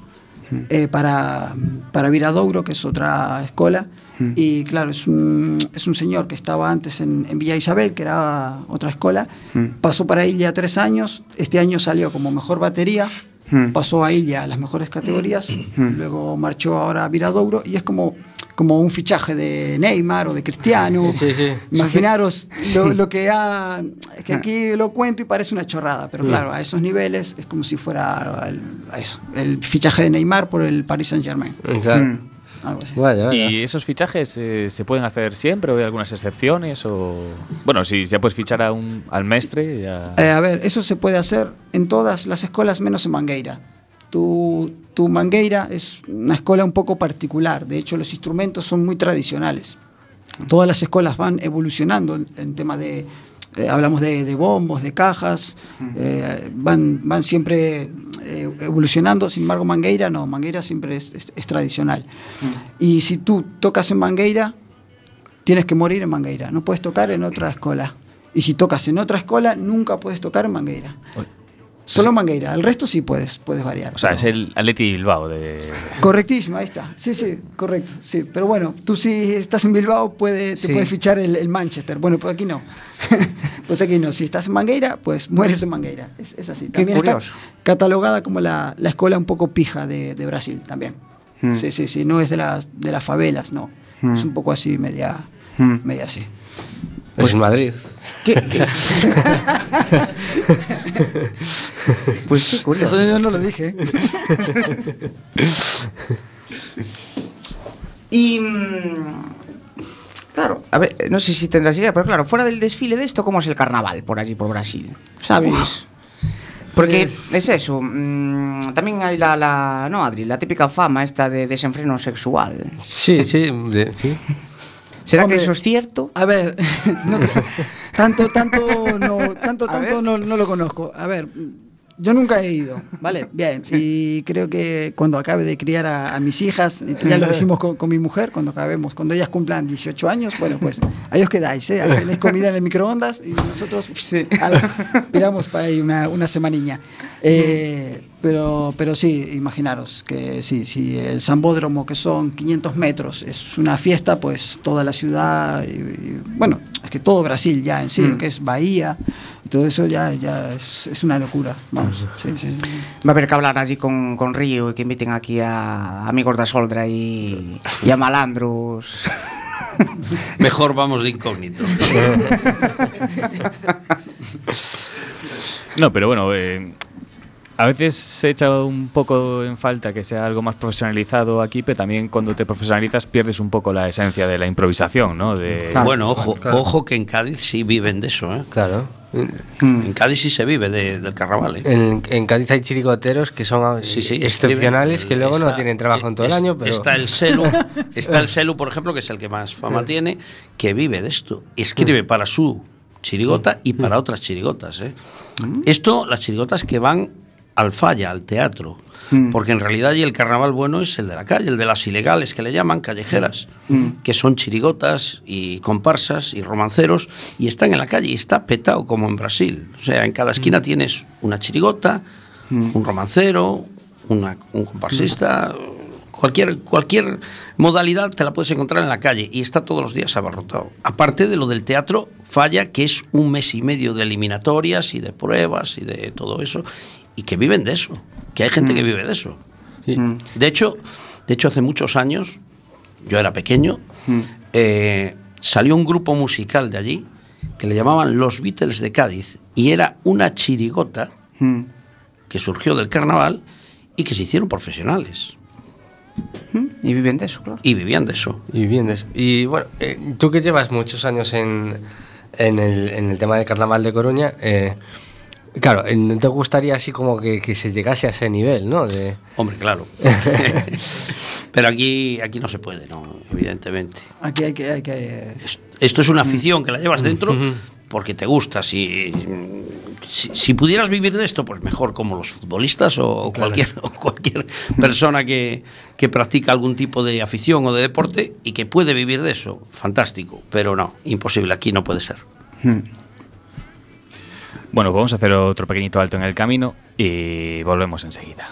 eh, para, para Viradouro, que es otra escuela. Y claro, es un, es un señor que estaba antes en, en Villa Isabel, que era otra escuela. Pasó para Illa tres años. Este año salió como mejor batería. Pasó a Illa a las mejores categorías. Luego marchó ahora a Viradouro. Y es como, como un fichaje de Neymar o de Cristiano. Sí, sí. Imaginaros lo, lo que ha. que aquí lo cuento y parece una chorrada, pero Mm. claro, a esos niveles es como si fuera el, a eso, el fichaje de Neymar por el Paris Saint Germain. Claro. Algo así. Vaya, vaya. ¿Y esos fichajes eh, se pueden hacer siempre o hay algunas excepciones? O... Bueno, si ya puedes fichar a un, al mestre, ya... Eh, a ver, eso se puede hacer en todas las escuelas menos en Mangueira. Tu, tu Mangueira es una escuela un poco particular, de hecho los instrumentos son muy tradicionales. Todas las escuelas van evolucionando en, en tema de, eh, hablamos de, de bombos, de cajas, eh, van, van siempre eh, evolucionando, sin embargo Mangueira no, Mangueira siempre es, es- es tradicional. Y si tú tocas en Mangueira, tienes que morir en Mangueira, no puedes tocar en otra escuela. Y si tocas en otra escuela, nunca puedes tocar en Mangueira. Solo Mangueira, el resto sí puedes, puedes variar. O sea, pero- es el Atleti Bilbao de... Correctísimo, ahí está. Sí, sí, correcto. Sí, pero bueno, tú si estás en Bilbao puede, te Sí. puedes fichar el, el Manchester. Bueno, pues aquí no. pues aquí no. Si estás en Mangueira, pues mueres en Mangueira. Es, es así. Qué También está catalogada como la, la escuela un poco pija de, de Brasil también. Mm. Sí, sí, sí. No es de las, de las favelas, no. Mm. Es un poco así, media, Mm. media así. Pues en Madrid. ¿Qué- qué? pues qué curioso. Eso yo no lo dije. Y. mm, Claro, a ver, no sé si tendrás idea, pero claro, fuera del desfile de esto, ¿cómo es el carnaval por allí, por Brasil? ¿Sabes? Porque Pues- es eso, mm, también hay la, la, no Adri, la típica fama esta de desenfreno sexual. Sí, sí, de- sí. ¿Será Hombre, que eso es cierto? A ver, no, tanto, tanto, no, tanto, tanto no, no lo conozco. A ver, yo nunca he ido, ¿vale? Bien, y creo que cuando acabe de criar a, a mis hijas, ya lo decimos con, con mi mujer, cuando acabemos, cuando ellas cumplan 18 años, bueno, pues ahí os quedáis, ¿eh? Tenéis comida en el microondas y nosotros ala, miramos para ahí una, una semaniña. Eh, pero, pero sí, imaginaros que sí, si el Sambódromo, que son 500 metros, es una fiesta, pues toda la ciudad, y, y, bueno, es que todo Brasil ya en sí, Mm. lo que es Bahía, y todo eso ya, ya es, es una locura. Vamos, sí, sí, sí. Va a haber que hablar allí con, con Río y que inviten aquí a amigos da Soldra y, y a malandros. Mejor vamos de incógnito. No, pero bueno, eh, a veces se echa un poco en falta que sea algo más profesionalizado aquí, pero también cuando te profesionalizas pierdes un poco la esencia de la improvisación, ¿no? De, bueno, ojo, claro. ojo que en Cádiz sí viven de eso, ¿eh? Claro. En Cádiz sí se vive de- del carnaval, ¿eh? En, en Cádiz hay chirigoteros que son Sí, sí, excepcionales, que luego no tienen trabajo en todo el año, pero... Está el Selu, está el Selu, por ejemplo, que es el que más fama tiene, que vive de esto. Escribe Mm. para su chirigota y para otras chirigotas, ¿eh? Esto, las chirigotas que van al falla, al teatro. Porque en realidad y el carnaval bueno es el de la calle, el de las ilegales que le llaman, callejeras, que son chirigotas y comparsas y romanceros y están en la calle y está petado como en Brasil. O sea, en cada esquina tienes una chirigota, un romancero, una- un comparsista, cualquier, cualquier modalidad te la puedes encontrar en la calle y está todos los días abarrotado. Aparte de lo del teatro, falla que es un mes y medio de eliminatorias y de pruebas y de todo eso y que viven de eso, que hay gente que vive de eso. De hecho, de hecho hace muchos años, yo era pequeño, eh, salió un grupo musical de allí que le llamaban Los Beatles de Cádiz y era una chirigota que surgió del carnaval y que se hicieron profesionales Y viven de eso, claro. y vivían de eso. Y bien, eso. Y bueno, eh, tú que llevas muchos años en, en, el, en el tema del carnaval de Coruña, eh, claro, ¿no te gustaría así como que, que se llegase a ese nivel, no? De, Hombre, claro. Pero aquí, aquí no se puede, no, evidentemente. Aquí hay que... Hay que Es- Esto es una afición que la llevas dentro porque te gusta. Si, si, si pudieras vivir de esto, pues mejor como los futbolistas o, o cualquier, o cualquier persona que, que practica algún tipo de afición o de deporte y que puede vivir de eso. Fantástico. Pero no, imposible. Aquí no puede ser. Bueno, pues vamos a hacer otro pequeñito alto en el camino y volvemos enseguida.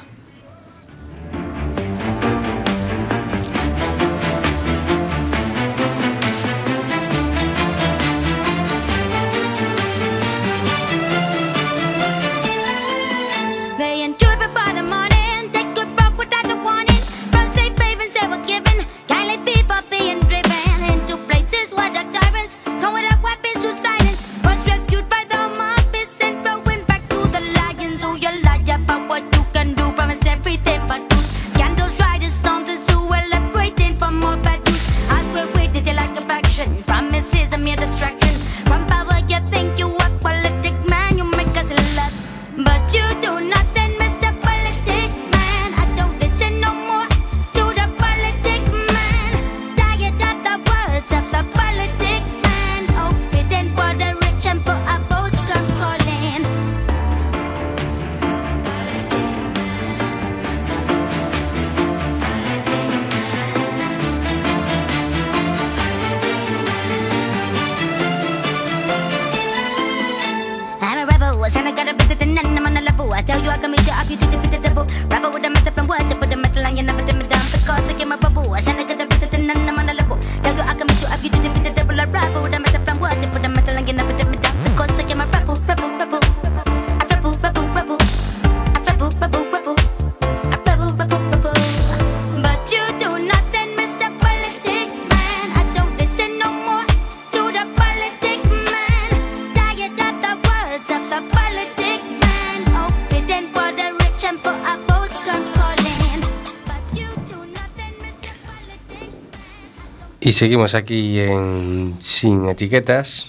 Seguimos aquí en Sin Etiquetas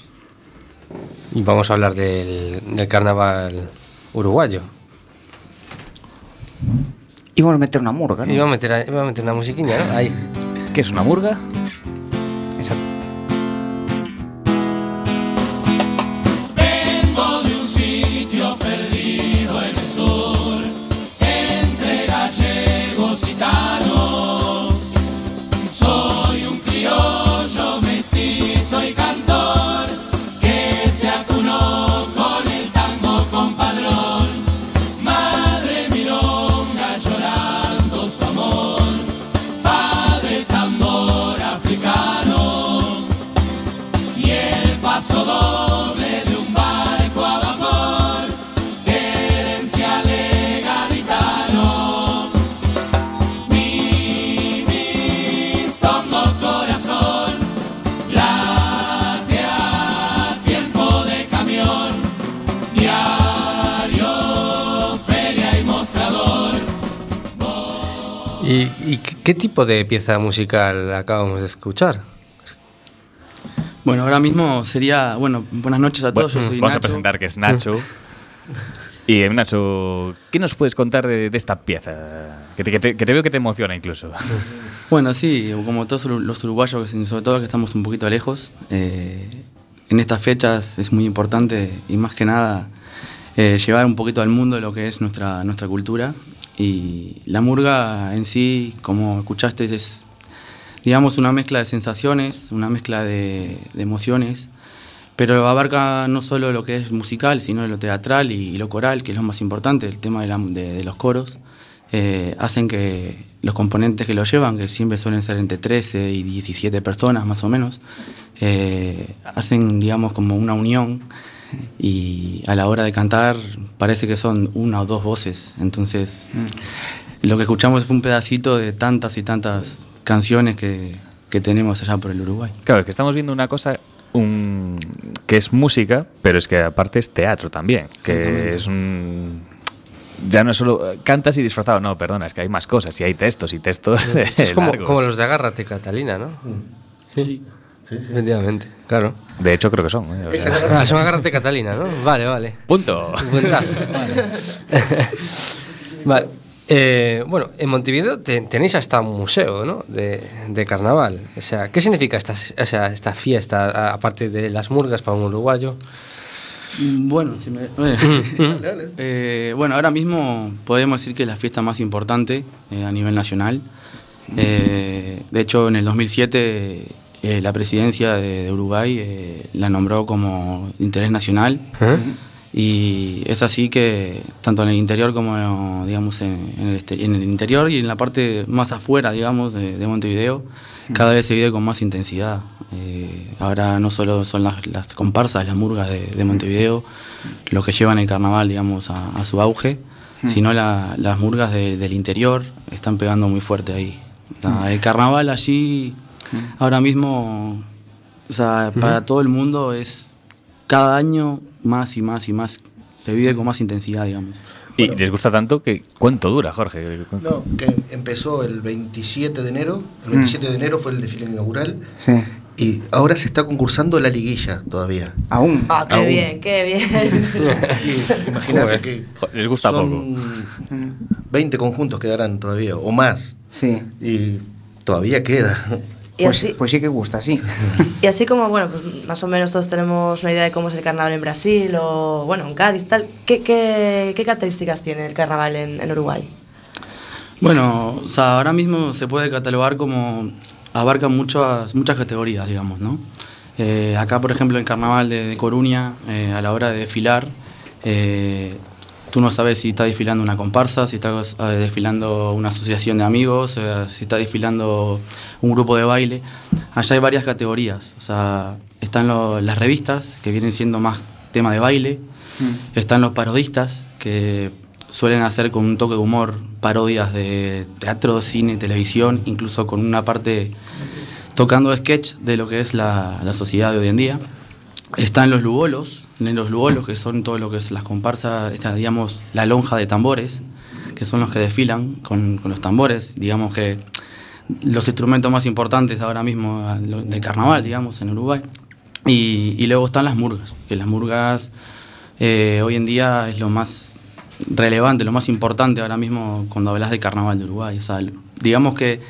y vamos a hablar del, del carnaval uruguayo. Y vamos a meter una murga, ¿no? Vamos a meter, vamos a meter una musiquilla, ¿no? Ahí. ¿Qué es una murga? Qué, tipo de pieza musical acabamos de escuchar? Bueno, ahora mismo sería, bueno, buenas noches a todos, yo soy Vamos a Nacho. presentar que es Nacho. y eh, Nacho, ¿qué nos puedes contar de, de esta pieza? Que te, que te- que te veo que te emociona incluso. Bueno, sí, como todos los uruguayos, sobre todo que estamos un poquito lejos, eh, en estas fechas es muy importante y más que nada eh, llevar un poquito al mundo lo que es nuestra, nuestra cultura. Y la murga en sí, como escuchaste, es digamos una mezcla de sensaciones, una mezcla de, de emociones, pero abarca no solo lo que es musical, sino lo teatral y, lo coral, que es lo más importante, el tema de, la- de- de los coros, eh, hacen que los componentes que lo llevan, que siempre suelen ser entre 13 y 17 personas más o menos, eh, hacen digamos como una unión y a la hora de cantar parece que son una o dos voces, entonces lo que escuchamos fue un pedacito de tantas y tantas canciones que, que tenemos allá por el Uruguay. Claro, es que estamos viendo una cosa un- que es música, pero es que aparte es teatro también. Que es un. Ya no es solo cantas y disfrazado, no, perdona, es que hay más cosas y hay textos y textos. Es como, como los de Agárrate Catalina, ¿no? Sí. Sí, Efectivamente, claro. De hecho, creo que son. ¿eh? Ah, son Agárrate Catalina, ¿no? Vale, vale. Punto. Vale. Eh, bueno, en Montevideo te- tenéis hasta un museo, ¿no? De, de carnaval. O sea, ¿qué significa esta, o sea, esta fiesta, aparte de las murgas para un uruguayo? Bueno, si me- bueno, eh, bueno, ahora mismo podemos decir que es la fiesta más importante eh, a nivel nacional. Eh, de hecho, en el 2007 eh, la presidencia de, de Uruguay eh, la nombró como interés nacional. Y es así que tanto en el interior como digamos en, en el, en el interior y en la parte más afuera, digamos, de, de Montevideo, cada vez se vive con más intensidad. Eh, ahora no solo son las, las comparsas, las murgas de, de Montevideo, los que llevan el carnaval, digamos, a, a su auge, Mm. sino la- las murgas de- del interior están pegando muy fuerte ahí. O sea, el carnaval allí, ahora mismo, o sea, para todo el mundo es cada año más y más y más, se vive con más intensidad, digamos. Y les gusta tanto que. ¿Cuánto dura, Jorge? No, que empezó el 27 de enero. El 27 de enero fue el desfile inaugural. Sí. Y ahora se está concursando la liguilla todavía. Aún. Ah, qué Aún. bien, qué bien. Imagínate que Les gusta son 20 conjuntos quedarán todavía, o más. Sí. Y todavía queda. Y Pues, así, pues sí que gusta, sí. y así como, bueno, pues más o menos todos tenemos una idea de cómo es el carnaval en Brasil o, bueno, en Cádiz y tal. ¿Qué, qué, qué características tiene el carnaval en, en Uruguay? Bueno, o sea, ahora mismo se puede catalogar como abarca muchas, muchas categorías, digamos, ¿no? Eh, acá, por ejemplo, el carnaval de, de Coruña, eh, a la hora de desfilar, eh, tú no sabes si está desfilando una comparsa, si está eh, desfilando una asociación de amigos, eh, si está desfilando un grupo de baile. Allá hay varias categorías. O sea, están lo- las revistas, que vienen siendo más tema de baile. Están los parodistas, que suelen hacer con un toque de humor parodias de teatro, cine, televisión, incluso con una parte tocando sketch de lo que es la, la sociedad de hoy en día. Están los lugolos, los lugolos que son todo lo que es las comparsas, esta, digamos, la lonja de tambores, que son los que desfilan con, con los tambores, digamos que los instrumentos más importantes ahora mismo ah, del carnaval, digamos, en Uruguay. Y, y luego están las murgas, que las murgas eh, hoy en día es lo más relevante, lo más importante ahora mismo cuando hablas de carnaval de Uruguay. O sea, digamos que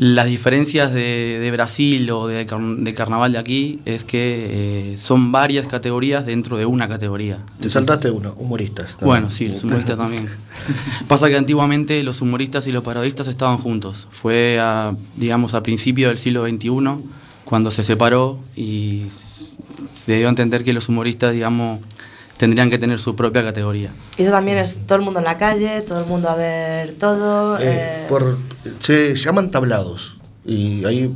las diferencias de, de Brasil o de, de carnaval de aquí es que eh, son varias categorías dentro de una categoría. Te saltaste uno, humoristas. también. Bueno, sí, los humoristas también. Pasa que antiguamente los humoristas y los parodistas estaban juntos. Fue, a, digamos, a principio del siglo XXI cuando se separó y se dio a entender que los humoristas, digamos, tendrían que tener su propia categoría. Y eso también es todo el mundo en la calle, todo el mundo a ver todo. Eh, eh, por, se llaman tablados. Y hay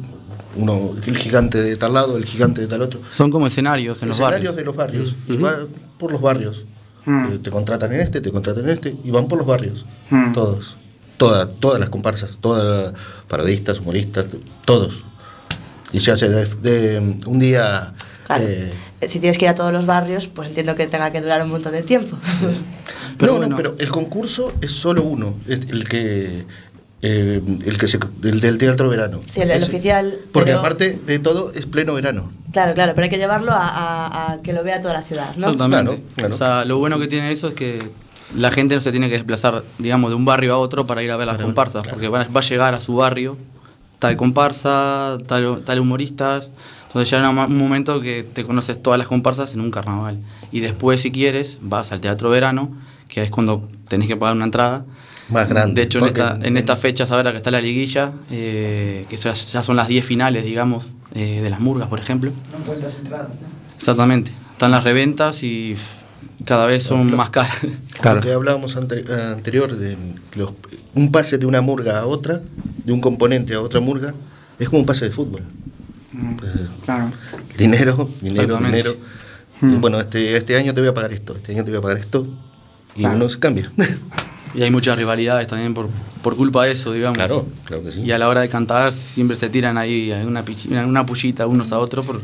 uno, el gigante de tal lado, el gigante de tal otro. Son como escenarios en los Escenarios barrios. de los barrios. Y va por los barrios. Eh, te contratan en este, te contratan en este, y van por los barrios. Todos. Toda, todas las comparsas, todas parodistas, humoristas, todos. Y se hace de, de un día. Claro. eh, si tienes que ir a todos los barrios, pues entiendo que tenga que durar un montón de tiempo. no, no, pero el concurso es solo uno, es el que eh, el que se, el del teatro verano. Sí, el, el Ese. oficial. Porque pero- aparte de todo es pleno verano. Claro, claro, pero hay que llevarlo a, a- a que lo vea toda la ciudad, ¿no? Exactamente. Claro, claro. O sea, lo bueno que tiene eso es que la gente no se tiene que desplazar, digamos, de un barrio a otro para ir a ver las comparsas, porque va, va a llegar a su barrio tal comparsa, tal, tal humoristas. Entonces ya en un momento que te conoces todas las comparsas en un carnaval. Y después, si quieres, vas al Teatro Verano, que es cuando tenés que pagar una entrada. Más grande. De hecho, en, porque- esta, en estas fechas ahora que está la liguilla, eh, que ya, son las 10 finales, digamos, eh, de las murgas, por ejemplo. Dan vueltas entradas, ¿no? Exactamente. Están las reventas y pff, cada vez son más caras. Lo que hablábamos ante- anterior de los- un pase de una murga a otra, de un componente a otra murga, es como un pase de fútbol. Pues, Claro. dinero, dinero, dinero. Y bueno, este, este año te voy a pagar esto, este año te voy a pagar esto. Y Claro. uno se cambia. Y hay muchas rivalidades también por, por culpa de eso, digamos. claro, claro que sí. Y a la hora de cantar siempre se tiran ahí una, una pullita unos a otros por...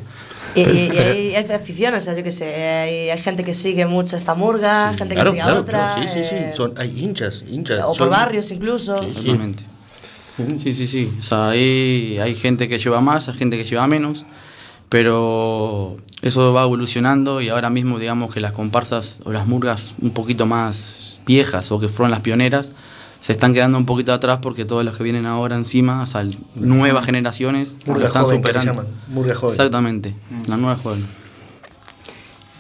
Y, y- y hay, hay aficiones, o sea, yo qué sé, hay, hay gente que sigue mucho esta murga, gente claro, que sigue a otra. claro, sí, sí, sí. eh, Son, hay hinchas, hinchas. o por son- barrios incluso. Sí, sí. Exactamente. Sí, sí, sí. O sea, hay, hay gente que lleva más, hay gente que lleva menos, pero eso va evolucionando y ahora mismo digamos que las comparsas o las murgas un poquito más viejas o que fueron las pioneras se están quedando un poquito atrás porque todos los que vienen ahora encima, o sea, nuevas generaciones lo Murga están joven, superando. llaman, murga joven. Exactamente, la nueva joven.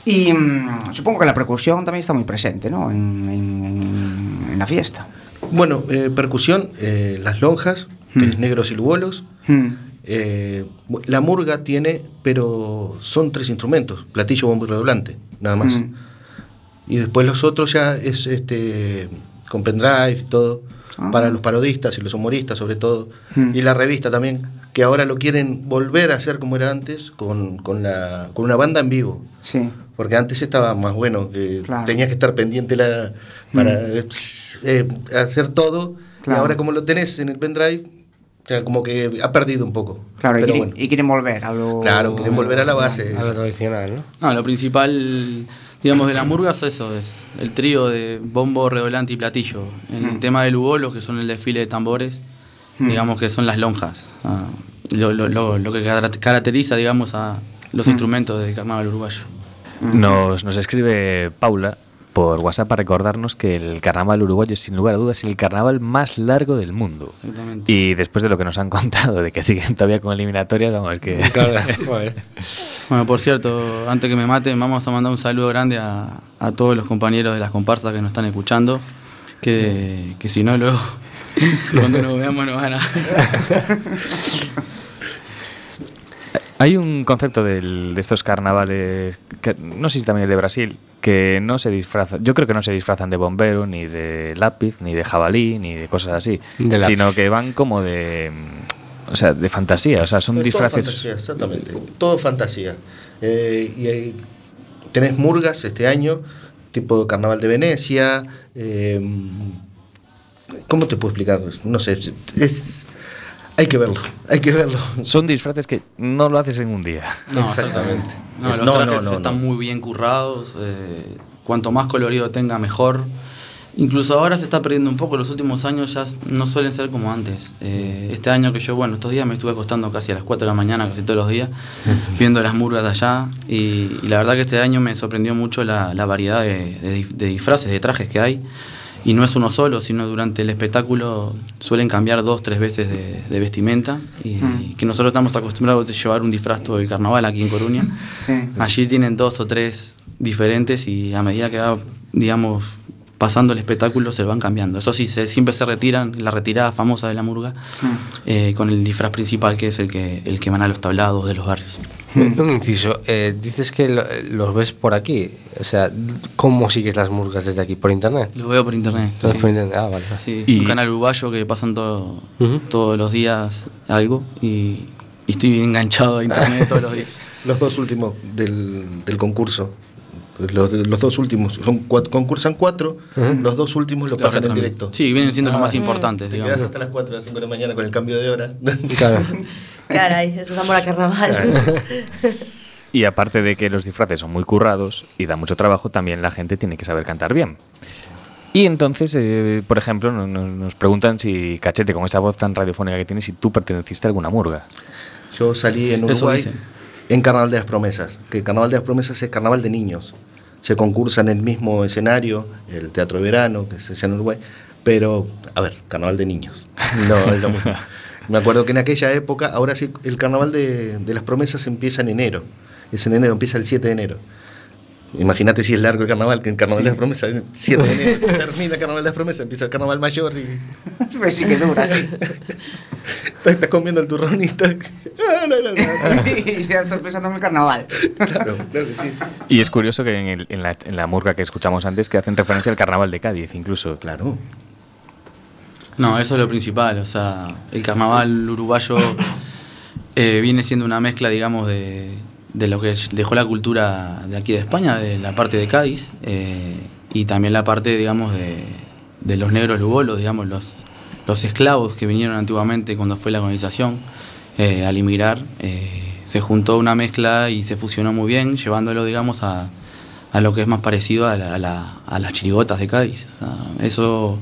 Y mm, supongo que la percusión también está muy presente, ¿no? En, en- en- en la fiesta. Bueno, eh, percusión, eh, las lonjas, que es negros y lugolos. Mm. Eh, la murga tiene, pero son tres instrumentos, platillo, bombo y redoblante, nada más. Y después los otros ya es este con pendrive y todo, Ah. para los parodistas y los humoristas sobre todo. Mm. Y la revista también, que ahora lo quieren volver a hacer como era antes, con, con, la, con una banda en vivo. Sí. Porque antes estaba más bueno, que Claro. tenías que estar pendiente la, para eh, hacer todo. Claro. Y ahora como lo tenés en el pendrive, o sea, como que ha perdido un poco. Claro, y Pero quieren, bueno. y quieren volver a lo... Claro, quieren volver a la base. A lo tradicional, ¿no? No, lo principal, digamos, de las murgas eso es el trío de bombo, redoblante y platillo. En el tema del Ugolo, que son el desfile de tambores, digamos que son las lonjas. ah, lo, lo- lo- lo que cara- caracteriza, digamos, a los instrumentos de carnaval uruguayo. Nos, nos escribe Paula por WhatsApp para recordarnos que el carnaval uruguayo es sin lugar a dudas el carnaval más largo del mundo. Exactamente. Y después de lo que nos han contado, de que siguen todavía con eliminatorias, vamos, es que... Bueno, por cierto, antes que me maten, vamos a mandar un saludo grande a, a todos los compañeros de las comparsas que nos están escuchando, que, que si no, luego, cuando nos veamos nos van a... Hay un concepto del- de estos carnavales, que no sé si también es de Brasil, que no se disfrazan, yo creo que no se disfrazan de bombero, ni de lápiz, ni de jabalí, ni de cosas así, De sino que van como de, o sea, de fantasía, o sea, son Es todo disfraces... fantasía, exactamente. Todo fantasía. Eh, y ahí tenés murgas este año, tipo Carnaval de Venecia. eh, ¿Cómo te puedo explicar? No sé. Es, hay que verlo, hay que verlo. Son disfraces que no lo haces en un día. No, Exactamente. No, los no, trajes no, no, están no. muy bien currados. eh, cuanto más colorido tenga, mejor. Incluso ahora se está perdiendo un poco. Los últimos años ya no suelen ser como antes. Eh, este año que yo, bueno, estos días me estuve acostando casi a las 4 de la mañana, casi todos los días, viendo las murgas de allá. Y, y la verdad que este año me sorprendió mucho la, la variedad de, de de disfraces, de trajes que hay. Y no es uno solo, sino durante el espectáculo suelen cambiar dos, tres veces de, de vestimenta. Y, Mm. que nosotros estamos acostumbrados a llevar un disfraz todo el carnaval aquí en Coruña. Sí. Allí tienen dos o tres diferentes y a medida que va, digamos, pasando el espectáculo se van cambiando. Eso sí, se- siempre se retiran, la retirada famosa de la murga, eh, con el disfraz principal que es el que, el que van a los tablados de los barrios. Un inciso, eh, dices que lo- los ves por aquí, o sea, ¿cómo sigues las murgas desde aquí? ¿Por internet? Lo veo por internet. Sí. por internet, Ah, vale. Sí, Y- un canal uruguayo que pasan todo, Ujú. todos los días algo y, y estoy enganchado a internet todos los días. Los dos últimos del, del concurso. Los, los dos últimos, son cuat- concursan cuatro, los dos últimos los Los pasan en directo. Sí, vienen siendo los más Ah. importantes, Te digamos. quedas hasta las 4 o las 5 de la mañana con el cambio de hora. Claro. Caray, eso es amor a carnaval. Y aparte de que los disfraces son muy currados y da mucho trabajo, también la gente tiene que saber cantar bien. Y entonces, eh, por ejemplo, no- no- nos preguntan si Cachete, con esa voz tan radiofónica que tienes, si tú perteneciste a alguna murga. Yo salí en Uruguay en Carnaval de las Promesas, que Carnaval de las Promesas es carnaval de niños. Se concursa en el mismo escenario, el Teatro de Verano, que se llama en Uruguay, pero, a ver, carnaval de niños. No, es lo mismo. Me acuerdo que en aquella época, ahora sí, el Carnaval de, de las Promesas empieza en enero. Es en enero, empieza el 7 de enero. Imagínate si es largo el carnaval, que en Carnaval de las Promesas, el 7 de enero termina el Carnaval de las Promesas, empieza el Carnaval Mayor y Pues sí que dura, sí. estás estás comiendo el turrón y estás... Ah, y ya estoy pensando en el carnaval. Claro, claro que sí. Y es curioso que en, el- en la, en la murga que escuchamos antes, que hacen referencia al carnaval de Cádiz, incluso. Claro. No, eso es lo principal. O sea, el carnaval uruguayo eh, viene siendo una mezcla, digamos, de, de lo que dejó la cultura de aquí de España, de la parte de Cádiz, eh, y también la parte, digamos, de, de los negros lugolos, digamos, los, los esclavos que vinieron antiguamente cuando fue la colonización eh, al emigrar. eh, se juntó una mezcla y se fusionó muy bien, llevándolo, digamos, a, a lo que es más parecido a, la- a la- a las chirigotas de Cádiz. Eso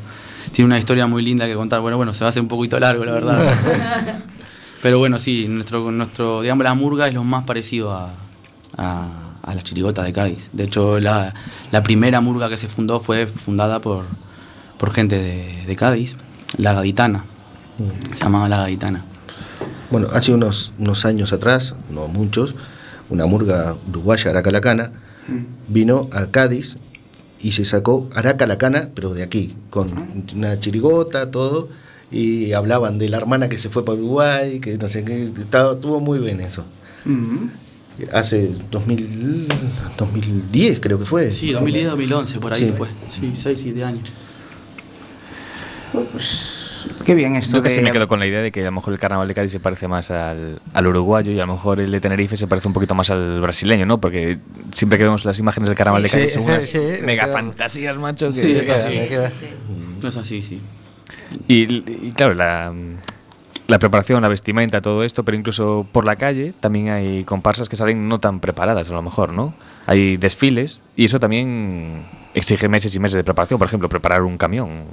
tiene una historia muy linda que contar. Bueno, bueno, se va a hacer un poquito largo, la verdad. Pero bueno, sí, nuestro, nuestro, digamos, la murga es lo más parecido a, a, a las chirigotas de Cádiz. De hecho, la, la primera murga que se fundó fue fundada por, por gente de, de Cádiz, la Gaditana. Se llamaba la Gaditana. Bueno, hace unos, unos años atrás, no muchos, una murga uruguaya, Aracalacana, vino a Cádiz y se sacó Aracalacana, pero de aquí, con una chirigota, todo, y hablaban de la hermana que se fue para Uruguay, que no sé qué, estaba, estuvo muy bien eso. Hace 2000, 2010 creo que fue. Sí, 2010-2011, por ahí Sí. fue. Sí, 6, 7 años. Qué bien esto. Yo que sí de- me quedo con la idea de que a lo mejor el carnaval de Cádiz se parece más al, al uruguayo y a lo mejor el de Tenerife se parece un poquito más al brasileño, ¿no? Porque siempre que vemos las imágenes del carnaval de Sí, Cádiz sí, son unas sí, mega fantasías, macho. Que Sí, es queda, así. Es así, sí. Y, claro, la, la preparación, la vestimenta, todo esto, pero incluso por la calle también hay comparsas que salen no tan preparadas, a lo mejor, ¿no? Hay desfiles y eso también exige meses y meses de preparación. Por ejemplo, preparar un camión.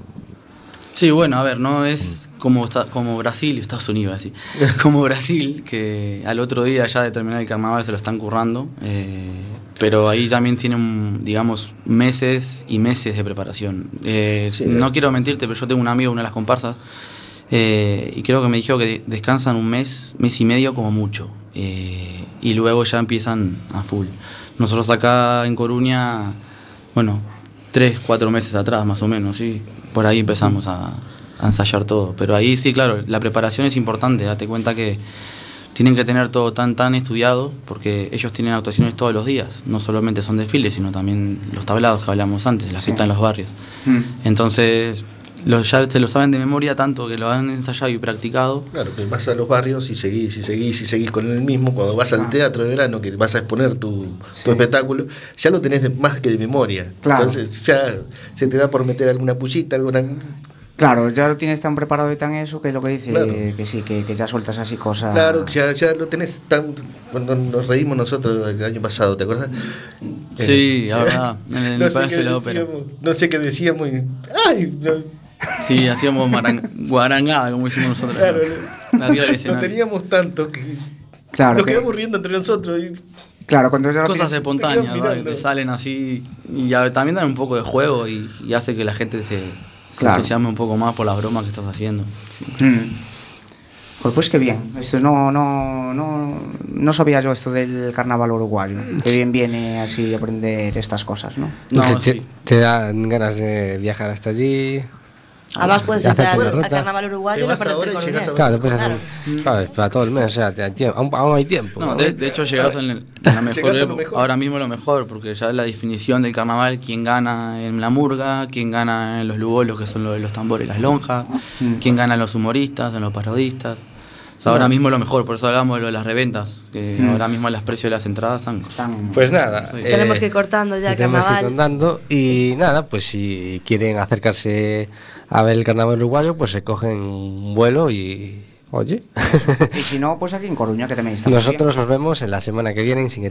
Sí, bueno, a ver, no es como, esta- como Brasil y Estados Unidos, así. Como Brasil, que al otro día ya de terminar el carnaval se lo están currando. eh, pero ahí también tienen, digamos, meses y meses de preparación. Eh, Sí. No quiero mentirte, pero yo tengo un amigo, una de las comparsas, eh, y creo que me dijo que descansan un mes, mes y medio como mucho. eh, y luego ya empiezan a full. Nosotros acá en Coruña, bueno, tres, cuatro meses atrás más o menos, sí. Por ahí empezamos a, a ensayar todo. Pero ahí sí, claro, la preparación es importante. Date cuenta que tienen que tener todo tan tan estudiado porque ellos tienen actuaciones todos los días, no solamente son desfiles, sino también los tablados que hablamos antes, la Sí. fiesta en los barrios. Mm. Entonces, los, ya se lo saben de memoria tanto que lo han ensayado y practicado. Claro, que vas a los barrios y seguís y seguís y seguís con el mismo. Cuando vas Ah. al teatro de verano, que vas a exponer tu, tu espectáculo, ya lo tenés de- más que de memoria. Claro. Entonces ya se te da por meter alguna pullita, alguna... Claro, ya lo tienes tan preparado y tan eso que es lo que dice, Claro. que sí, que, que ya sueltas así cosas. Claro, ya, ya lo tenés tan... Cuando nos reímos nosotros el año pasado, ¿te acuerdas? Sí, verdad, en el no sé de la Ópera. decíamos, No sé qué decíamos y... ¡Ay! no, Sí, hacíamos guarangada, como hicimos nosotros. claro, lo escenario. teníamos tanto que... Claro, nos que- quedamos riendo entre nosotros y... Claro, cuando ya Cosas tienes- espontáneas, te mirando. te salen así y ya- también dan un poco de juego y, y hace que la gente se, se Claro. entusiasme un poco más por las bromas que estás haciendo. Sí. Mm. Pues, pues qué bien. Esto no, no, no, no sabía yo esto del carnaval uruguayo. Que bien viene así aprender estas cosas, ¿no? No, te, te- sí. te dan ganas de viajar hasta allí. Además puedes irte al, carnaval Te uruguayo y no perderte. Claro, puedes Claro. hacer claro, para todo el mes, o sea, te- tiempo, aún, aún hay tiempo. No, de, de hecho llegas en, el- en la mejor época. mejor. ahora mismo lo mejor, porque ya es la definición del carnaval, quién gana en la murga, quién gana en los lugolos, que son los, los tambores y las lonjas, quién gana en los humoristas, en los parodistas. O sea, ahora mismo lo mejor, por eso hablamos de lo de las reventas, que ahora mismo los precios de las entradas están... Están- Pues nada. Sí. Tenemos que ir cortando ya el tenemos que ir carnaval. contando y nada, pues si quieren acercarse a ver el carnaval uruguayo, pues se cogen un vuelo y oye. Y si no, pues aquí en Coruña, que también estamos. Nosotros nos vemos en la semana que viene en Sin